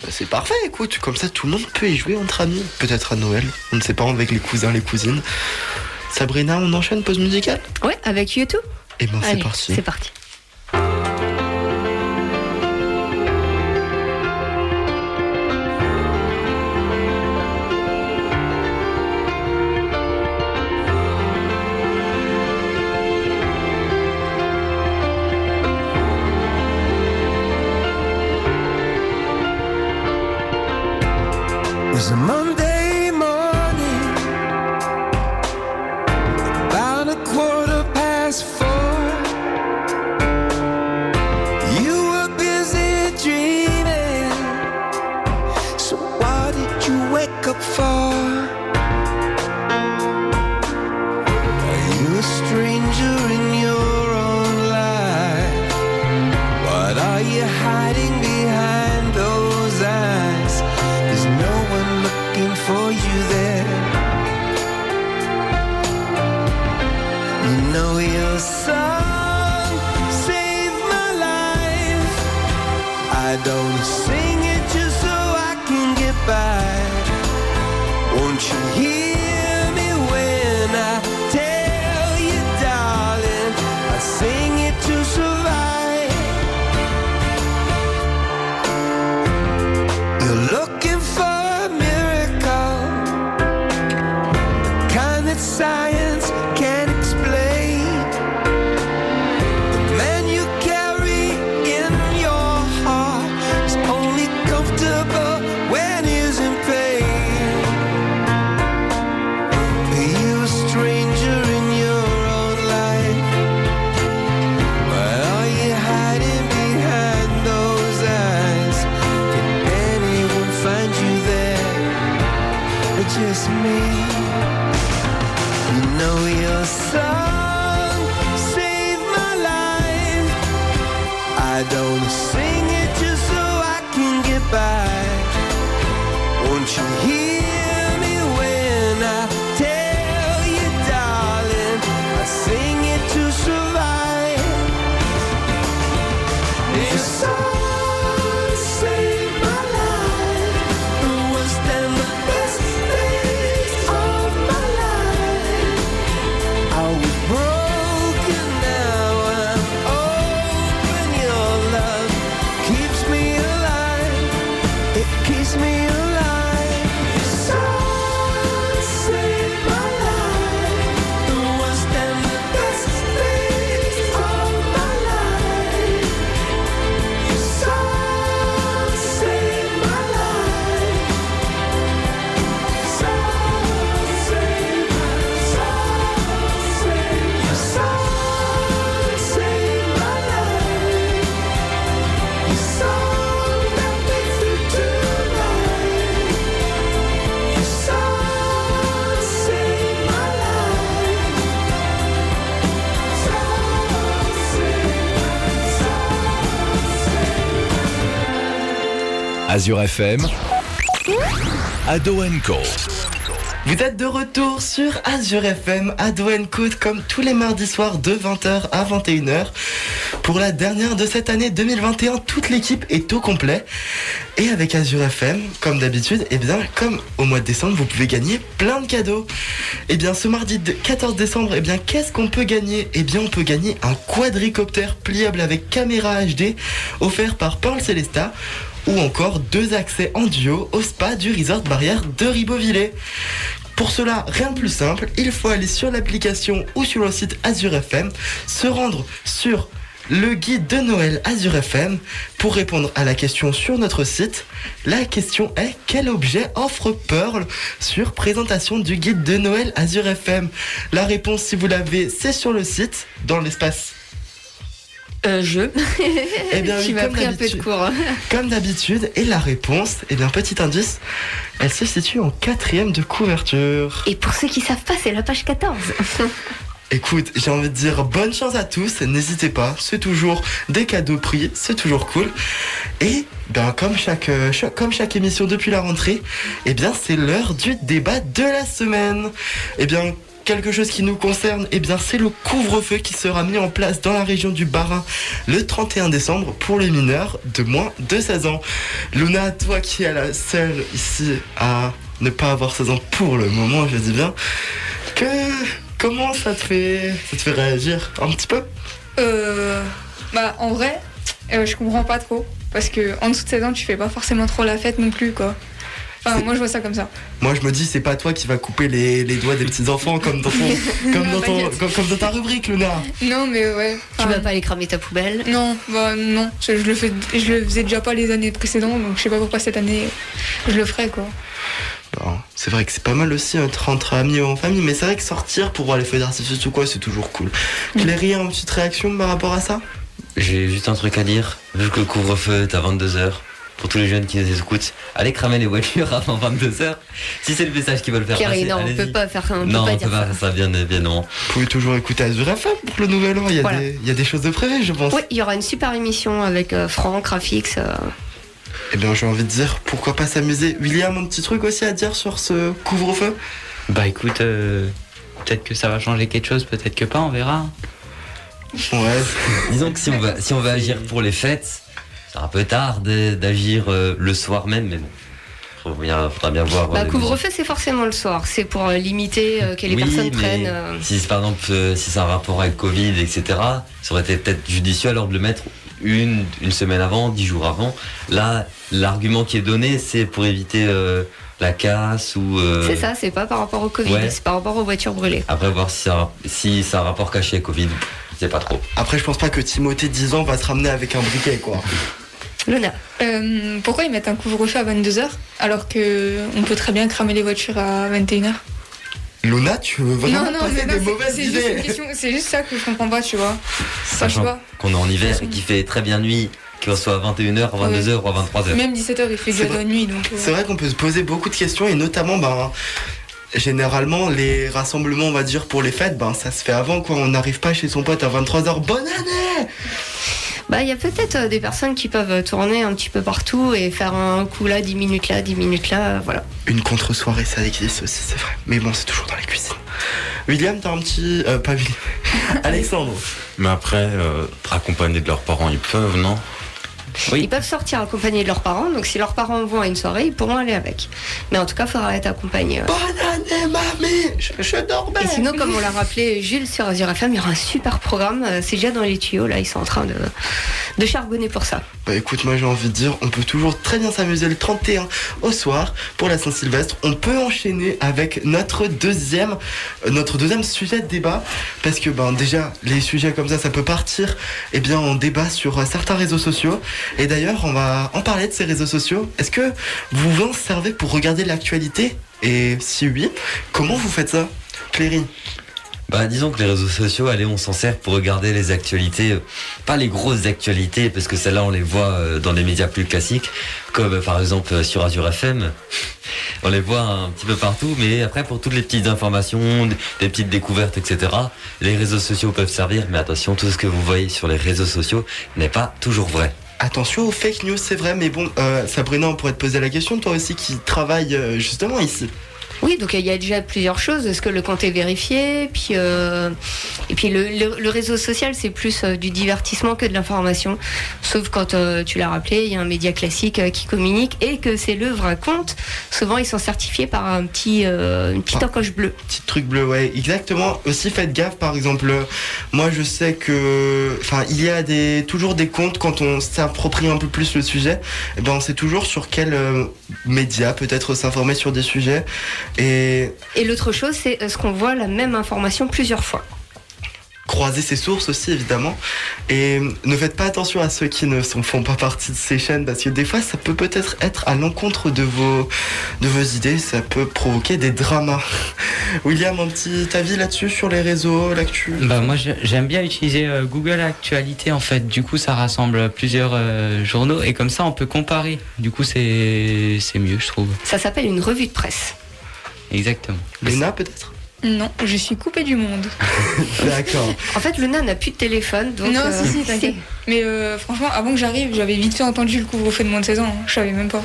S3: Bah, C'est parfait, écoute, comme ça tout le monde peut y jouer entre amis. Peut-être à Noël, on ne sait pas, avec les cousins, les cousines. Sabrina, on enchaîne pause musicale?
S2: Ouais, avec YouTube.
S3: Et ben c'est parti.
S2: C'est parti.
S12: Is a
S1: Azure FM, Ado Co.
S3: Vous êtes de retour sur Azure FM, Ado Code, comme tous les mardis soirs de 20h à 21h. Pour la dernière de cette année 2021, toute l'équipe est au complet. Et avec Azure FM, comme d'habitude, et bien, comme au mois de décembre, vous pouvez gagner plein de cadeaux. Et bien, ce mardi de 14 décembre, et bien, qu'est-ce qu'on peut gagner? Et bien, on peut gagner un quadricoptère pliable avec caméra HD offert par Paul Célesta ou encore deux accès en duo au spa du resort barrière de Ribeauvillé. Pour cela, rien de plus simple, il faut aller sur l'application ou sur le site Azure FM, se rendre sur le guide de Noël Azure FM pour répondre à la question sur notre site. La question est quel objet offre Pearl sur présentation du guide de Noël Azure FM La réponse, si vous l'avez, c'est sur le site, dans l'espace
S2: Euh, je.
S3: Eh bien, oui,
S2: tu m'as
S3: comme
S2: pris un peu de cours.
S3: Comme d'habitude, et la réponse, eh bien, petit indice, elle se situe en quatrième de couverture.
S2: Et pour ceux qui savent pas, c'est la page 14.
S3: Écoute, j'ai envie de dire bonne chance à tous, n'hésitez pas, c'est toujours des cadeaux pris, c'est toujours cool. Et ben comme chaque, euh, chaque- comme chaque émission depuis la rentrée, eh bien c'est l'heure du débat de la semaine. Eh bien quelque chose qui nous concerne, eh bien c'est le couvre-feu qui sera mis en place dans la région du Bas-Rhin le 31 décembre pour les mineurs de moins de 16 ans. Luna, toi qui es la seule ici à ne pas avoir 16 ans pour le moment, je dis bien, que comment ça te fait ça te fait réagir un petit peu?
S7: Euh, bah, en vrai, euh, je comprends pas trop. Parce que en dessous de 16 ans, tu fais pas forcément trop la fête non plus. Enfin, moi, je vois ça comme ça.
S3: Moi je me dis c'est pas toi qui va couper les, les doigts des petits enfants comme dans ton, comme
S7: Non,
S3: dans ton-
S7: t'inquiète.
S3: comme, comme dans ta rubrique Luna.
S7: Non, mais ouais.
S2: Tu vas pas aller cramer ta poubelle
S7: Non, bah non. Je, je le fais, je le faisais déjà pas les années précédentes, donc je sais pas pourquoi cette année je le ferai, quoi.
S3: C'est vrai que c'est pas mal aussi être entre amis ou en famille, mais c'est vrai que sortir pour voir les feux d'artifice ou quoi, c'est toujours cool. Cléry, une petite réaction par rapport à ça?
S4: J'ai juste un truc à dire. Vu que le couvre-feu est à 22h, pour tous les jeunes qui nous écoutent, allez cramer les voitures avant 22h. Si c'est le message qu'ils veulent faire passer,
S2: non, on peut pas faire ça. On
S4: non,
S2: peut pas
S4: on
S2: dire
S4: peut pas
S2: ça.
S4: faire ça, bien, bien non.
S3: Vous pouvez toujours écouter Azure FM pour le nouvel an, il y a,
S2: Voilà.
S3: des, il y a des choses de prévues je pense.
S2: Oui, il y aura une super émission avec euh, Franck, Rafix. euh,
S3: Eh bien j'ai envie de dire pourquoi pas s'amuser. William, un petit truc aussi à dire sur ce couvre-feu?
S6: Bah écoute, euh, peut-être que ça va changer quelque chose, peut-être que pas, on verra.
S3: Ouais.
S4: Disons que si on va, si on va agir pour les fêtes, c'est un peu tard d'agir euh, le soir même, mais bon. Faut bien, faudra bien voir. euh,
S2: Bah,
S4: les
S2: couvre-feu, c'est forcément le soir. C'est pour euh, limiter euh, que les
S4: Oui,
S2: personnes
S4: mais
S2: prennent. euh,
S4: Si c'est, par exemple, euh, si c'est un rapport avec Covid, etc., ça aurait été peut-être judicieux alors de le mettre une, une semaine avant, dix jours avant. Là, l'argument qui est donné, c'est pour éviter euh, la casse ou. euh,
S2: C'est ça, c'est pas par rapport au Covid,
S4: ouais.
S2: c'est par rapport aux voitures brûlées.
S4: Après, voir si ça, si c'est un rapport caché avec Covid, je sais pas trop.
S3: Après je pense pas que Timothée 10 ans va se ramener avec un briquet quoi.
S2: Luna.
S7: Euh, pourquoi ils mettent un couvre-feu à 22h alors que on peut très bien cramer les voitures à 21h
S3: Luna, tu veux vraiment
S7: Non, non,
S3: passer
S7: mais non,
S3: des
S7: c'est-
S3: mauvaises
S7: c'est juste, une
S3: idées
S7: c'est juste ça que je comprends pas, tu vois.
S4: Sachant qu'on est en hiver et qu'il fait très bien nuit, qu'il soit à 21h, à 22h ou à 23h.
S7: Même 17h, il fait déjà nuit, donc. euh,
S3: C'est vrai qu'on peut se poser beaucoup de questions et notamment, ben, généralement, les rassemblements, on va dire, pour les fêtes, ben, ça se fait avant, quoi. On n'arrive pas chez son pote à 23h. Bonne année
S2: Bah, il y a peut-être euh, des personnes qui peuvent tourner un petit peu partout et faire un coup là, 10 minutes là, 10 minutes là, euh, voilà.
S3: Une contre-soirée, ça existe aussi, c'est vrai. Mais bon, c'est toujours dans les cuisines. William, t'as un petit. Euh, pas William. Alexandre.
S5: Mais après, euh, accompagnés de leurs parents, ils peuvent, non?
S2: Ils peuvent sortir accompagnés de leurs parents, donc si leurs parents vont à une soirée, ils pourront aller avec. Mais en tout cas, il faudra être accompagné. ouais.
S3: Bonne année, mamie Je, je dormais
S2: Et sinon, comme on l'a rappelé Jules sur Azure FM, il y aura un super programme. euh, C'est déjà dans les tuyaux, là, ils sont en train de, de charbonner pour ça.
S3: Bah écoute, moi j'ai envie de dire, on peut toujours très bien s'amuser le 31 au soir pour la Saint-Sylvestre. On peut enchaîner avec notre deuxième, euh, notre deuxième sujet de débat parce que ben déjà les sujets comme ça, ça peut partir et bien en débat sur euh, certains réseaux sociaux. Et d'ailleurs, on va en parler de ces réseaux sociaux. Est-ce que vous vous en servez pour regarder l'actualité? Et si oui, comment vous faites ça, Cléry?
S4: Bah, disons que les réseaux sociaux, allez, on s'en sert pour regarder les actualités, euh, pas les grosses actualités, parce que celles-là, on les voit euh, dans les médias plus classiques, comme euh, par exemple sur Azure FM. On les voit un petit peu partout, mais après, pour toutes les petites informations, des petites découvertes, etc., les réseaux sociaux peuvent servir, mais attention, tout ce que vous voyez sur les réseaux sociaux n'est pas toujours vrai.
S3: Attention aux fake news, c'est vrai, mais bon, euh, Sabrina, on pourrait te poser la question, toi aussi qui travaille euh, justement ici.
S2: Oui, donc il y a déjà plusieurs choses. Est-ce que le compte est vérifié? Puis, euh, Et puis le, le- le réseau social, c'est plus euh, du divertissement que de l'information. Sauf quand euh, tu l'as rappelé, il y a un média classique euh, qui communique et que c'est le vrai compte. Souvent, ils sont certifiés par un petit, une petite encoche bleue.
S3: Petit truc bleu, ouais, exactement. Aussi, faites gaffe, par exemple, moi je sais que, enfin, il y a des, toujours des comptes quand on s'approprie un peu plus le sujet, eh ben, on sait toujours sur quel euh, média peut-être s'informer sur des sujets. Et
S2: Et l'autre chose, c'est est-ce qu'on voit la même information plusieurs fois
S3: croiser ses sources aussi évidemment et ne faites pas attention à ceux qui ne sont, font pas partie de ces chaînes parce que des fois ça peut peut-être être à l'encontre de vos de vos idées ça peut provoquer des dramas William un petit avis là-dessus sur les réseaux l'actu?
S6: Bah moi j'aime bien utiliser euh, Google Actualité en fait. Du coup ça rassemble plusieurs euh, journaux et comme ça on peut comparer. Du coup c'est c'est mieux je trouve.
S2: Ça s'appelle une revue de presse.
S6: Exactement.
S3: Luna peut-être?
S7: Non, je suis coupée du monde.
S3: D'accord.
S2: En fait, Luna n'a plus de téléphone, donc.
S7: non,
S2: euh,
S7: si, si, t'inquiète. Mais euh, franchement, avant que j'arrive, j'avais vite fait entendu le couvre-feu de moins de 16 ans. hein. Je savais même pas.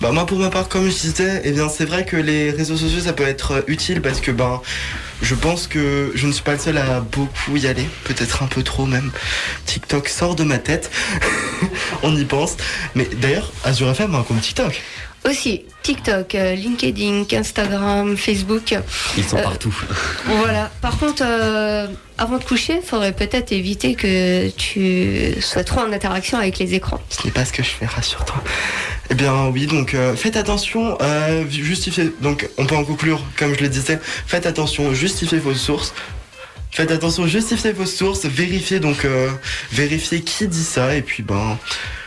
S3: Bah moi pour ma part comme je disais, eh bien c'est vrai que les réseaux sociaux ça peut être euh, utile parce que ben je pense que je ne suis pas le seul à beaucoup y aller, peut-être un peu trop même. TikTok sort de ma tête, on y pense. Mais d'ailleurs Azure FM a un compte TikTok.
S2: Aussi, TikTok, euh, LinkedIn, Instagram, Facebook.
S4: Ils sont
S2: Euh,
S4: partout.
S2: Voilà. Par contre, euh, avant de coucher, il faudrait peut-être éviter que tu sois trop en interaction avec les écrans.
S3: Ce n'est pas ce que je fais, rassure-toi. Eh bien oui, donc euh, faites attention, euh, justifiez. Donc on peut en conclure, comme je le disais, faites attention, justifiez vos sources. Faites attention, justifiez vos sources, vérifiez donc euh, vérifiez qui dit ça et puis ben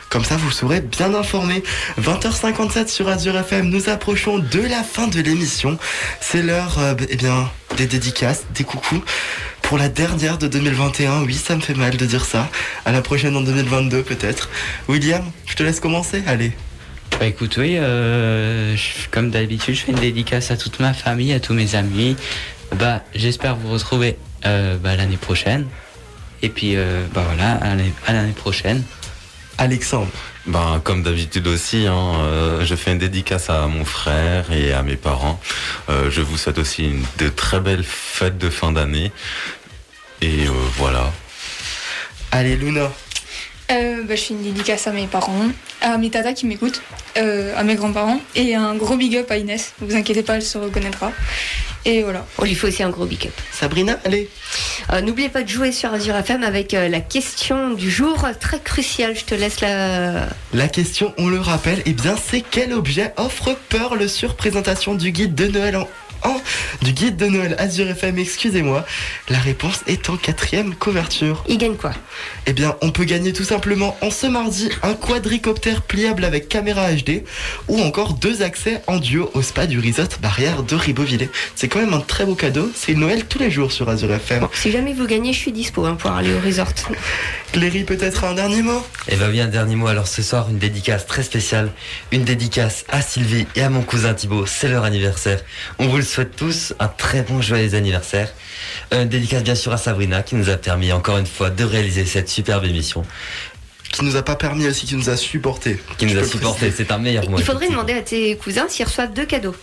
S3: comme ça vous serez bien informés. 20h57 sur Azure FM, nous approchons de la fin de l'émission. C'est l'heure euh, eh bien des dédicaces, des coucous pour la dernière de 2021. Oui, ça me fait mal de dire ça. À la prochaine en 2022 peut-être. William, je te laisse commencer. Allez.
S6: Bah écoute oui, euh, comme d'habitude je fais une dédicace à toute ma famille, à tous mes amis. Bah j'espère vous retrouver euh, bah, l'année prochaine. Et puis bah voilà, à l'année prochaine.
S3: Alexandre.
S5: Ben, comme d'habitude aussi, hein, euh, je fais une dédicace à mon frère et à mes parents. Euh, je vous souhaite aussi une, de très belles fêtes de fin d'année. Et euh, voilà.
S3: Allez, Luna.
S7: Euh, bah, je fais une dédicace à mes parents, à mes tatas qui m'écoutent, euh, à mes grands-parents et un gros big up à Inès. Ne vous inquiétez pas, elle se reconnaîtra. Et voilà.
S2: On lui fait aussi un gros big up.
S3: Sabrina, allez.
S2: Euh, N'oubliez pas de jouer sur Azure FM avec euh, la question du jour, très cruciale. Je te laisse la.
S3: La question, on le rappelle, eh bien c'est quel objet offre Pearl sur présentation du guide de Noël en... en- du guide de Noël Azure FM, excusez-moi. La réponse est en quatrième couverture.
S2: Il gagne quoi?
S3: Eh bien, on peut gagner tout simplement en ce mardi un quadricoptère pliable avec caméra HD ou encore deux accès en duo au spa du resort barrière de Ribeauvillé. C'est quand même un très beau cadeau. C'est Noël tous les jours sur Azure FM.
S2: Bon, si jamais vous gagnez, je suis dispo hein, pour aller au resort.
S3: Cléry, peut-être un dernier mot?
S4: Et bah oui, un dernier mot. Alors ce soir, une dédicace très spéciale. Une dédicace à Sylvie et à mon cousin Thibaut. C'est leur anniversaire. On vous le souhaite tous un très bon joyeux anniversaire. Euh, Une dédicace bien sûr à Sabrina qui nous a permis encore une fois de réaliser cette superbe émission.
S3: Qui nous a pas permis aussi, qui nous a supporté.
S4: Qui nous a supporté. C'est un meilleur mot.
S2: Il faudrait demander à tes cousins s'ils reçoivent deux cadeaux.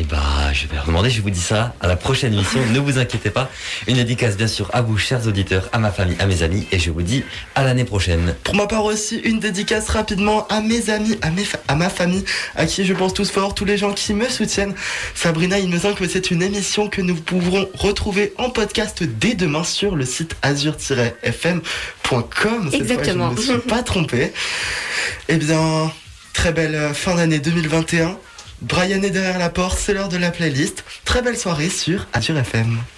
S4: Et bah, je vais leur demander, je vous dis ça à la prochaine émission, ne vous inquiétez pas. Une dédicace, bien sûr, à vous, chers auditeurs, à ma famille, à mes amis, et je vous dis à l'année prochaine.
S3: Pour ma part aussi, une dédicace rapidement à mes amis, à, mes fa- à ma famille, à qui je pense tous fort, tous les gens qui me soutiennent. Sabrina, il me semble que c'est une émission que nous pourrons retrouver en podcast dès demain sur le site azure-fm.com. Cette
S2: Exactement.
S3: Fois, je ne me suis pas trompé. Eh bien, très belle fin d'année 2021. Brian est derrière la porte, c'est l'heure de la playlist. Très belle soirée sur Azure FM.